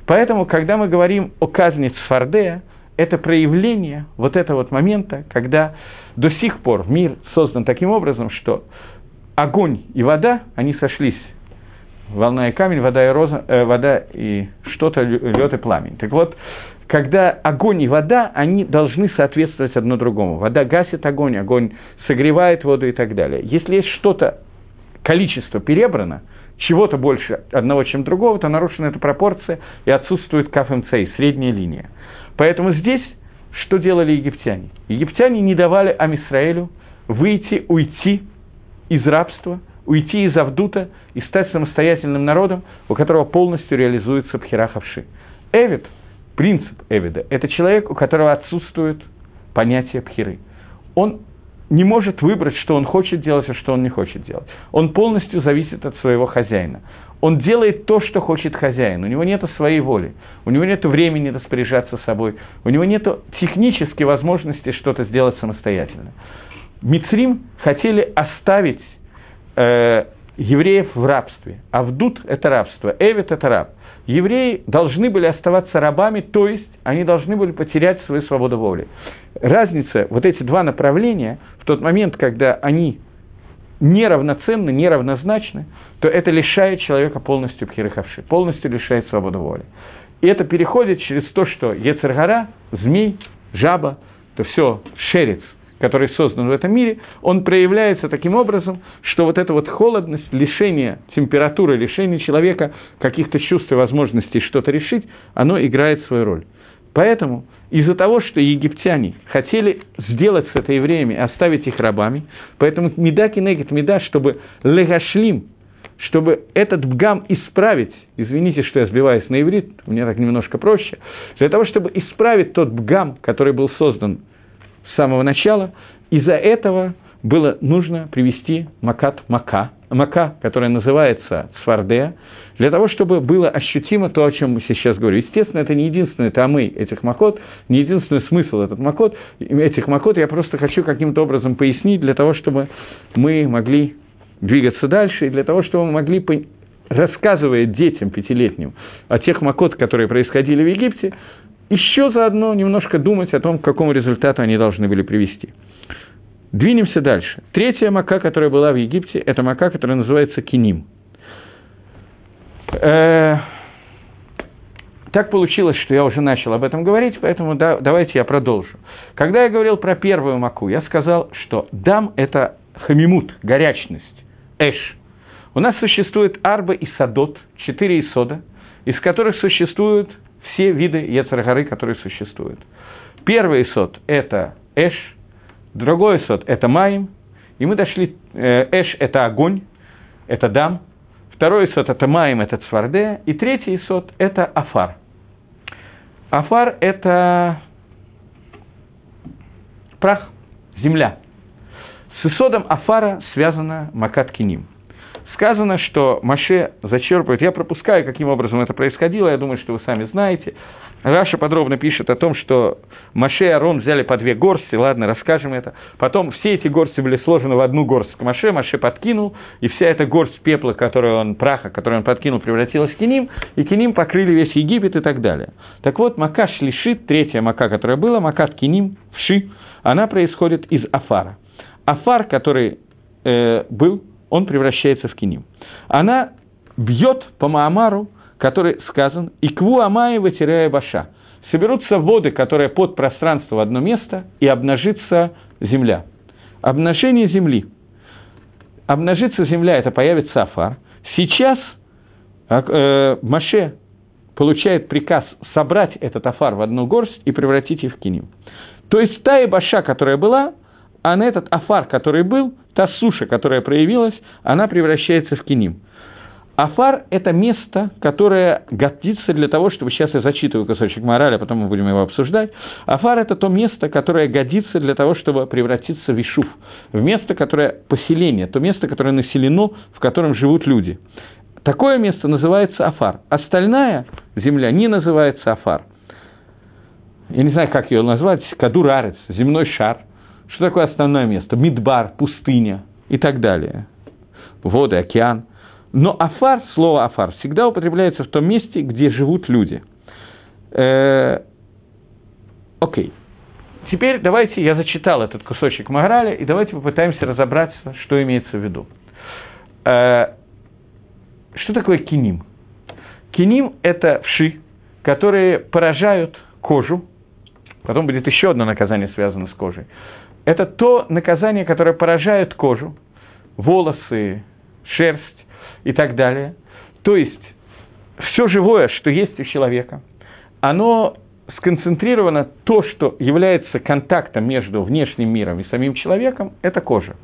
Поэтому, когда мы говорим о казни Цфардея, это проявление вот этого вот момента, когда до сих пор мир создан таким образом, что огонь и вода, они сошлись. Волна и камень, вода и, роза, э, вода и что-то, лед и пламень. Так вот, когда огонь и вода, они должны соответствовать одно другому. Вода гасит огонь, огонь согревает воду и так далее. Если есть что-то, количество перебрано, чего-то больше одного, чем другого, то нарушена эта пропорция и отсутствует КФМЦ, средняя линия. Поэтому здесь что делали египтяне? Египтяне не давали Амисраэлю выйти, уйти из рабства, уйти из Авдута и стать самостоятельным народом, у которого полностью реализуется Пхерахавши. Эвид, принцип Эвида, это человек, у которого отсутствует понятие Пхиры. Он не может выбрать, что он хочет делать, а что он не хочет делать. Он полностью зависит от своего хозяина. Он делает то, что хочет хозяин. У него нет своей воли. У него нет времени распоряжаться собой. У него нет технической возможности что-то сделать самостоятельно. Мицрим хотели оставить э, евреев в рабстве. А вдут – это рабство. Эвит – это раб. Евреи должны были оставаться рабами, то есть они должны были потерять свою свободу воли. Разница, вот эти два направления, в тот момент, когда они неравноценны, неравнозначны, то это лишает человека полностью пхирыхавши, полностью лишает свободы воли. И это переходит через то, что Ецергара, змей, жаба, то все шерец, который создан в этом мире, он проявляется таким образом, что вот эта вот холодность, лишение температуры, лишение человека каких-то чувств и возможностей что-то решить, оно играет свою роль. Поэтому из-за того, что египтяне хотели сделать с этой евреями, оставить их рабами, поэтому меда кинегит меда, чтобы легашлим, чтобы этот бгам исправить, извините, что я сбиваюсь на иврит, мне так немножко проще, для того, чтобы исправить тот бгам, который был создан с самого начала. Из-за этого было нужно привести макат мака, мака, которая называется свардея, для того, чтобы было ощутимо то, о чем мы сейчас говорим. Естественно, это не единственный тамы этих макот, не единственный смысл этот макот, этих макот. Я просто хочу каким-то образом пояснить, для того, чтобы мы могли двигаться дальше, и для того, чтобы мы могли, рассказывая детям пятилетним о тех макот, которые происходили в Египте, еще заодно немножко думать о том, к какому результату они должны были привести. Двинемся дальше. Третья мака, которая была в Египте, это мака, которая называется киним. Э, так получилось, что я уже начал об этом говорить, поэтому да, давайте я продолжу. Когда я говорил про первую маку, я сказал, что дам – это хамимут, горячность, эш. У нас существует арба и садот, четыре исода, из которых существуют все виды Ецаргары, которые существуют. Первый сот – это Эш, другой сот – это Маим, и мы дошли, э, Эш – это огонь, это Дам, второй сот – это Маим, это Цварде, и третий сот – это Афар. Афар – это прах, земля. С исодом Афара связана Макат Киним сказано, что Маше зачерпывает, я пропускаю, каким образом это происходило, я думаю, что вы сами знаете. Раша подробно пишет о том, что Маше и Арон взяли по две горсти, ладно, расскажем это. Потом все эти горсти были сложены в одну горсть к Маше, Маше подкинул, и вся эта горсть пепла, которую он, праха, которую он подкинул, превратилась в киним, и киним покрыли весь Египет и так далее. Так вот, Мака Шлишит, третья Мака, которая была, Макат Киним, Вши, она происходит из Афара. Афар, который э, был он превращается в киним. Она бьет по Маамару, который сказан, «И кву Амаева теряя баша». Соберутся воды, которые под пространство в одно место, и обнажится земля. Обнажение земли. Обнажится земля, это появится Афар. Сейчас э, Маше получает приказ собрать этот Афар в одну горсть и превратить их в киним. То есть та баша, которая была, а на этот Афар, который был, та суша, которая проявилась, она превращается в киним. Афар – это место, которое годится для того, чтобы... Сейчас я зачитываю кусочек морали, а потом мы будем его обсуждать. Афар – это то место, которое годится для того, чтобы превратиться в Ишуф, в место, которое поселение, то место, которое населено, в котором живут люди. Такое место называется Афар. Остальная земля не называется Афар. Я не знаю, как ее назвать, Кадурарец, земной шар – что такое основное место? Мидбар, пустыня и так далее. Воды, океан. Но афар, слово афар, всегда употребляется в том месте, где живут люди. Э, окей. Теперь давайте, я зачитал этот кусочек Магараля, и давайте попытаемся разобраться, что имеется в виду. Э, что такое киним? Киним – это вши, которые поражают кожу, потом будет еще одно наказание, связанное с кожей, это то наказание, которое поражает кожу, волосы, шерсть, и так далее. То есть все живое, что есть у человека, оно сконцентрировано то, что является контактом между внешним миром и самим человеком, это кожа.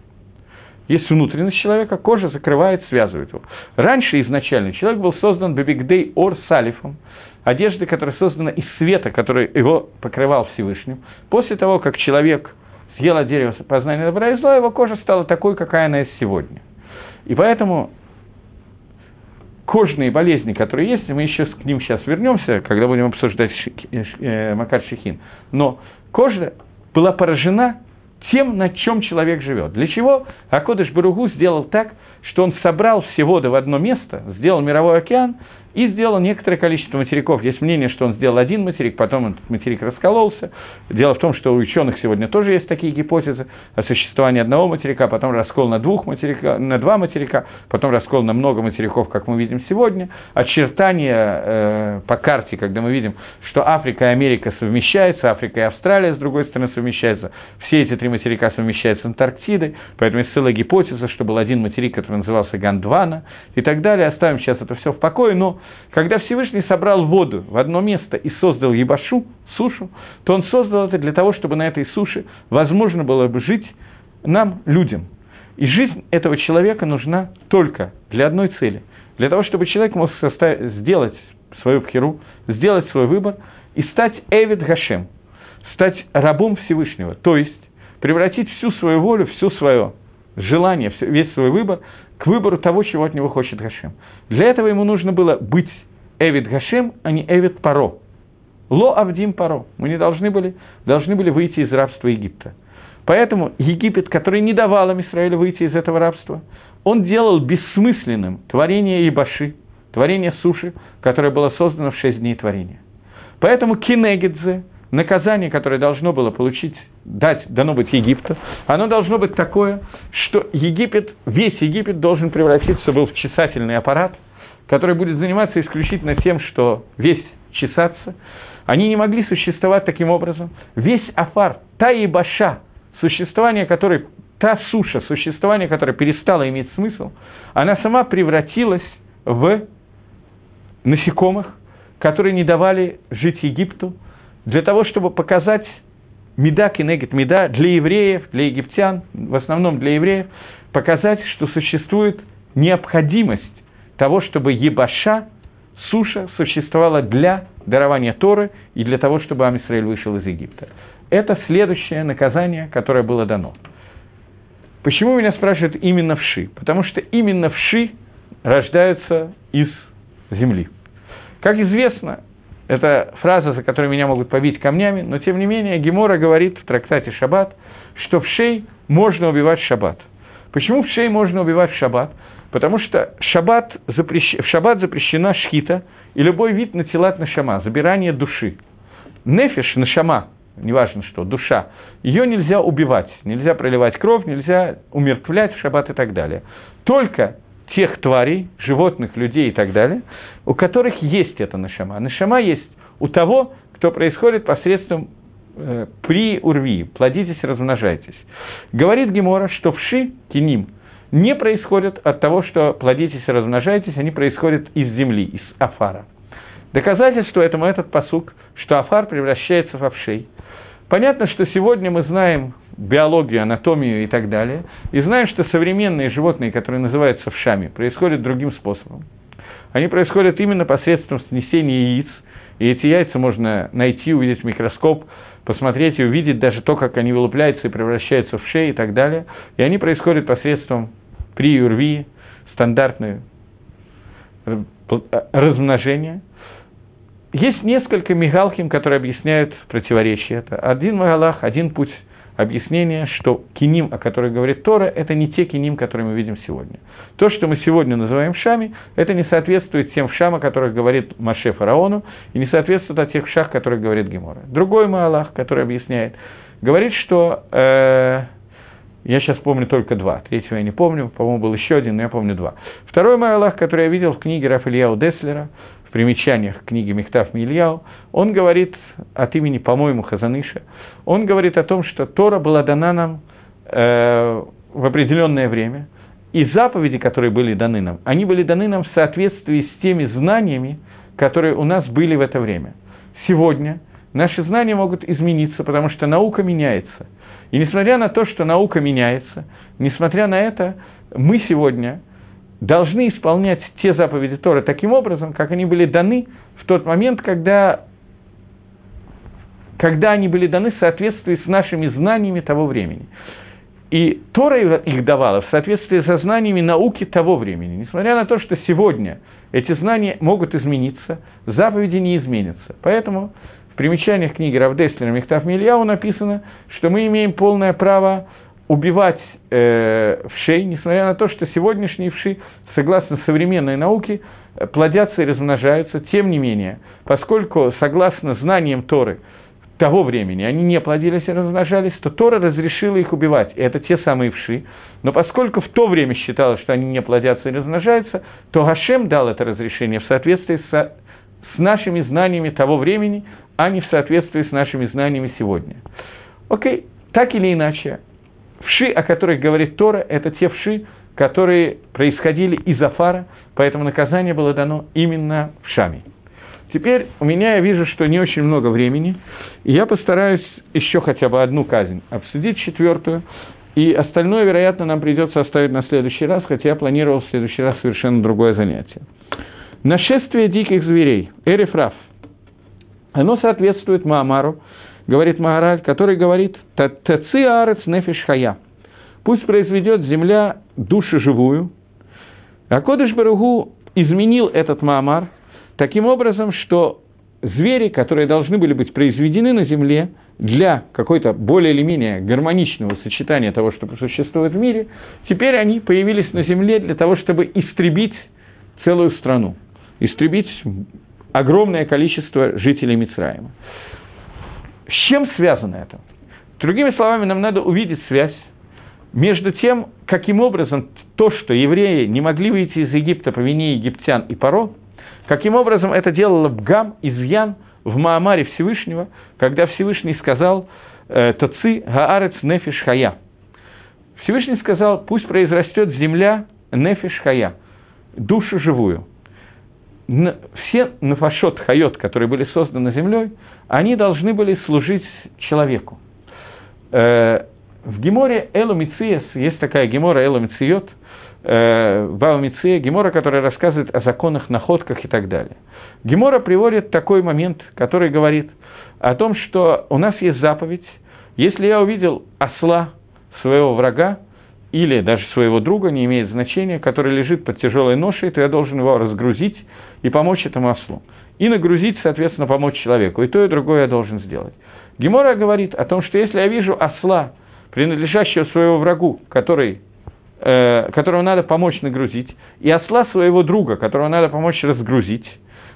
Есть внутренность человека, кожа закрывает, связывает его. Раньше изначально человек был создан Бебигдей Ор Салифом, одежды, которая создана из света, который его покрывал Всевышним. После того, как человек съел от дерева познания добра и зла, его кожа стала такой, какая она есть сегодня. И поэтому кожные болезни, которые есть, мы еще к ним сейчас вернемся, когда будем обсуждать э, э, Макар Шихин, но кожа была поражена тем, на чем человек живет. Для чего Акодыш Баругу сделал так, что он собрал все воды в одно место, сделал мировой океан, и сделал некоторое количество материков. Есть мнение, что он сделал один материк, потом этот материк раскололся. Дело в том, что у ученых сегодня тоже есть такие гипотезы о существовании одного материка, потом раскол на, двух материка, на два материка, потом раскол на много материков, как мы видим сегодня. Очертания э, по карте, когда мы видим, что Африка и Америка совмещаются, Африка и Австралия, с другой стороны, совмещаются. Все эти три материка совмещаются с Антарктидой, поэтому есть целая гипотеза, что был один материк, который назывался Гандвана и так далее. Оставим сейчас это все в покое, но когда Всевышний собрал воду в одно место и создал Ебашу, сушу, то он создал это для того, чтобы на этой суше возможно было бы жить нам, людям. И жизнь этого человека нужна только для одной цели. Для того, чтобы человек мог составить, сделать свою пхеру, сделать свой выбор и стать Эвид Гашем, стать рабом Всевышнего, то есть превратить всю свою волю, всю свое желание, весь свой выбор к выбору того, чего от него хочет Гашем. Для этого ему нужно было быть Эвид Гашем, а не Эвид Паро. Ло Авдим Паро. Мы не должны были, должны были выйти из рабства Египта. Поэтому Египет, который не давал им Израилю выйти из этого рабства, он делал бессмысленным творение Ибаши, творение суши, которое было создано в шесть дней творения. Поэтому Кинегидзе, наказание, которое должно было получить, дать, дано быть Египту, оно должно быть такое, что Египет, весь Египет должен превратиться был в чесательный аппарат, который будет заниматься исключительно тем, что весь чесаться. Они не могли существовать таким образом. Весь Афар, та и Баша, существование которой, та суша, существование которое перестало иметь смысл, она сама превратилась в насекомых, которые не давали жить Египту, для того, чтобы показать меда кинегет меда для евреев, для египтян, в основном для евреев, показать, что существует необходимость того, чтобы ебаша, суша, существовала для дарования Торы и для того, чтобы Амисраиль вышел из Египта. Это следующее наказание, которое было дано. Почему меня спрашивают именно вши? Потому что именно вши рождаются из земли. Как известно, это фраза, за которую меня могут побить камнями, но тем не менее Гемора говорит в трактате «Шаббат», что в шей можно убивать в шаббат. Почему в шей можно убивать в шаббат? Потому что шаббат запрещ... в шаббат запрещена шхита и любой вид на телат нашама, забирание души. Нефиш, нашама, неважно что, душа, ее нельзя убивать, нельзя проливать кровь, нельзя умертвлять в шаббат и так далее. Только тех тварей, животных, людей и так далее, у которых есть эта нашама. Нашама есть у того, кто происходит посредством э, при урви, плодитесь, размножайтесь. Говорит Гемора, что вши, киним, не происходят от того, что плодитесь и размножайтесь, они происходят из земли, из афара. Доказательство этому этот посук, что афар превращается в овшей. Понятно, что сегодня мы знаем биологию, анатомию и так далее, и знаем, что современные животные, которые называются вшами, происходят другим способом. Они происходят именно посредством снесения яиц, и эти яйца можно найти, увидеть в микроскоп, посмотреть и увидеть даже то, как они вылупляются и превращаются в шеи и так далее. И они происходят посредством при юрви, стандартное размножение. Есть несколько мигалхим, которые объясняют противоречие. Это один магалах, один путь объяснение, что киним, о которых говорит Тора, это не те киним, которые мы видим сегодня. То, что мы сегодня называем шами, это не соответствует тем шам, о которых говорит Маше фараону, и не соответствует о тех шах, о которых говорит Гемора. Другой Маалах, который объясняет, говорит, что... Э, я сейчас помню только два. Третьего я не помню, по-моему, был еще один, но я помню два. Второй мой Аллах, который я видел в книге Рафаэльяу Деслера, в примечаниях книги Мехтав Мильяу, он говорит от имени, по-моему, Хазаныша, он говорит о том, что Тора была дана нам э, в определенное время, и заповеди, которые были даны нам, они были даны нам в соответствии с теми знаниями, которые у нас были в это время. Сегодня наши знания могут измениться, потому что наука меняется. И несмотря на то, что наука меняется, несмотря на это, мы сегодня должны исполнять те заповеди Торы таким образом, как они были даны в тот момент, когда, когда они были даны в соответствии с нашими знаниями того времени. И Тора их давала в соответствии со знаниями науки того времени. Несмотря на то, что сегодня эти знания могут измениться, заповеди не изменятся. Поэтому в примечаниях книги Равдеслера Мехтав Мильяу написано, что мы имеем полное право убивать э, вшей, несмотря на то, что сегодняшние вши, согласно современной науке, плодятся и размножаются. Тем не менее, поскольку, согласно знаниям Торы, того времени они не плодились и размножались, то Тора разрешила их убивать. И это те самые вши. Но поскольку в то время считалось, что они не плодятся и размножаются, то Гашем дал это разрешение в соответствии со, с нашими знаниями того времени, а не в соответствии с нашими знаниями сегодня. Окей, так или иначе, вши, о которых говорит Тора, это те вши, которые происходили из Афара, поэтому наказание было дано именно в Шаме. Теперь у меня я вижу, что не очень много времени, и я постараюсь еще хотя бы одну казнь обсудить, четвертую, и остальное, вероятно, нам придется оставить на следующий раз, хотя я планировал в следующий раз совершенно другое занятие. Нашествие диких зверей, эрифраф, оно соответствует Маамару, говорит Магараль, который говорит «Таци арец нефиш хая» – «Пусть произведет земля душу живую». А Кодыш Баругу изменил этот Маамар – таким образом, что звери, которые должны были быть произведены на Земле для какой-то более или менее гармоничного сочетания того, что существует в мире, теперь они появились на Земле для того, чтобы истребить целую страну, истребить огромное количество жителей Мицраима. С чем связано это? Другими словами, нам надо увидеть связь между тем, каким образом то, что евреи не могли выйти из Египта по вине египтян и Паро, Каким образом это делало Бгам, изъян в Маамаре Всевышнего, когда Всевышний сказал э, «Тоци гаарец нефиш хая». Всевышний сказал, пусть произрастет земля нефиш хая, душу живую. Все нафашот хайот, которые были созданы землей, они должны были служить человеку. Э, в Геморе Эломициес, есть такая Гемора Эломициот, э, Бава Миция, Гемора, которая рассказывает о законах, находках и так далее. Гемора приводит такой момент, который говорит о том, что у нас есть заповедь, если я увидел осла своего врага, или даже своего друга, не имеет значения, который лежит под тяжелой ношей, то я должен его разгрузить и помочь этому ослу. И нагрузить, соответственно, помочь человеку. И то, и другое я должен сделать. Гемора говорит о том, что если я вижу осла, принадлежащего своему врагу, который э, которого надо помочь нагрузить, и осла своего друга, которого надо помочь разгрузить,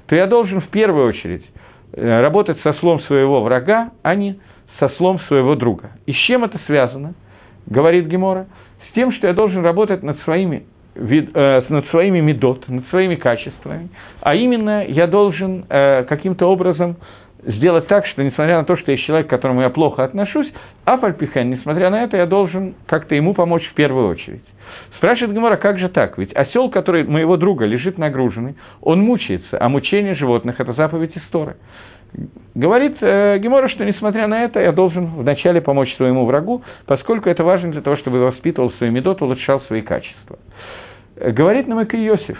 то я должен в первую очередь э, работать со слом своего врага, а не со слом своего друга. И с чем это связано, говорит Гемора? С тем, что я должен работать над своими, вид, э, над своими медот, над своими качествами, а именно я должен э, каким-то образом сделать так, что несмотря на то, что есть человек, к которому я плохо отношусь, а фальпихен, несмотря на это, я должен как-то ему помочь в первую очередь. Спрашивает Гемора, как же так? Ведь осел, который моего друга лежит нагруженный, он мучается, а мучение животных – это заповедь истории. Говорит э, Гемора, что несмотря на это, я должен вначале помочь своему врагу, поскольку это важно для того, чтобы воспитывал свой медот, улучшал свои качества. Э, говорит нам Иосиф,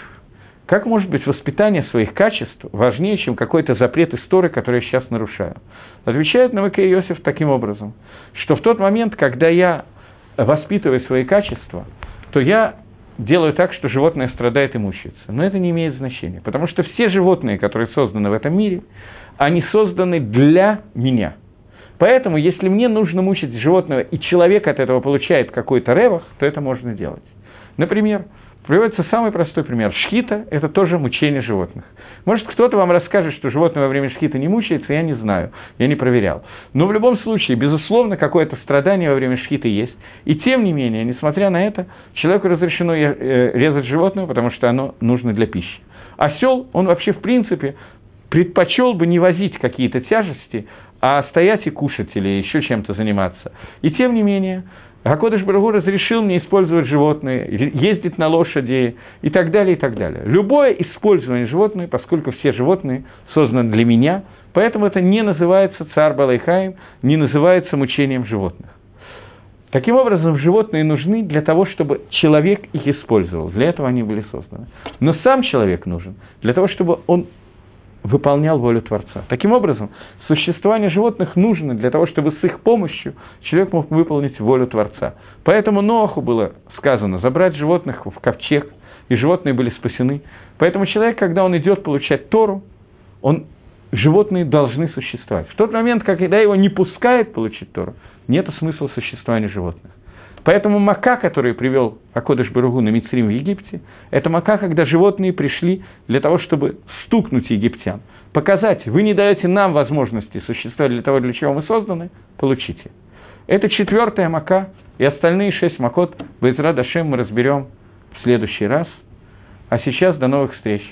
как может быть воспитание своих качеств важнее, чем какой-то запрет истории, который я сейчас нарушаю? Отвечает и Иосиф таким образом, что в тот момент, когда я воспитываю свои качества – то я делаю так, что животное страдает и мучается. Но это не имеет значения, потому что все животные, которые созданы в этом мире, они созданы для меня. Поэтому, если мне нужно мучить животного, и человек от этого получает какой-то ревах, то это можно делать. Например, Приводится самый простой пример. Шхита – это тоже мучение животных. Может, кто-то вам расскажет, что животное во время шхита не мучается, я не знаю, я не проверял. Но в любом случае, безусловно, какое-то страдание во время шхита есть. И тем не менее, несмотря на это, человеку разрешено э, резать животное, потому что оно нужно для пищи. Осел, он вообще в принципе предпочел бы не возить какие-то тяжести, а стоять и кушать или еще чем-то заниматься. И тем не менее, Гакодыш Барагу разрешил мне использовать животные, ездить на лошади и так далее, и так далее. Любое использование животных, поскольку все животные созданы для меня, поэтому это не называется царь Балайхаем, не называется мучением животных. Таким образом, животные нужны для того, чтобы человек их использовал. Для этого они были созданы. Но сам человек нужен для того, чтобы он выполнял волю Творца. Таким образом, существование животных нужно для того, чтобы с их помощью человек мог выполнить волю Творца. Поэтому Ноаху было сказано забрать животных в ковчег, и животные были спасены. Поэтому человек, когда он идет получать Тору, он, животные должны существовать. В тот момент, когда его не пускают получить Тору, нет смысла существования животных. Поэтому мака, который привел Акодыш Баругу на Мицрим в Египте, это мака, когда животные пришли для того, чтобы стукнуть египтян, показать, вы не даете нам возможности существовать для того, для чего мы созданы, получите. Это четвертая мака, и остальные шесть макот в Дашем мы разберем в следующий раз. А сейчас до новых встреч!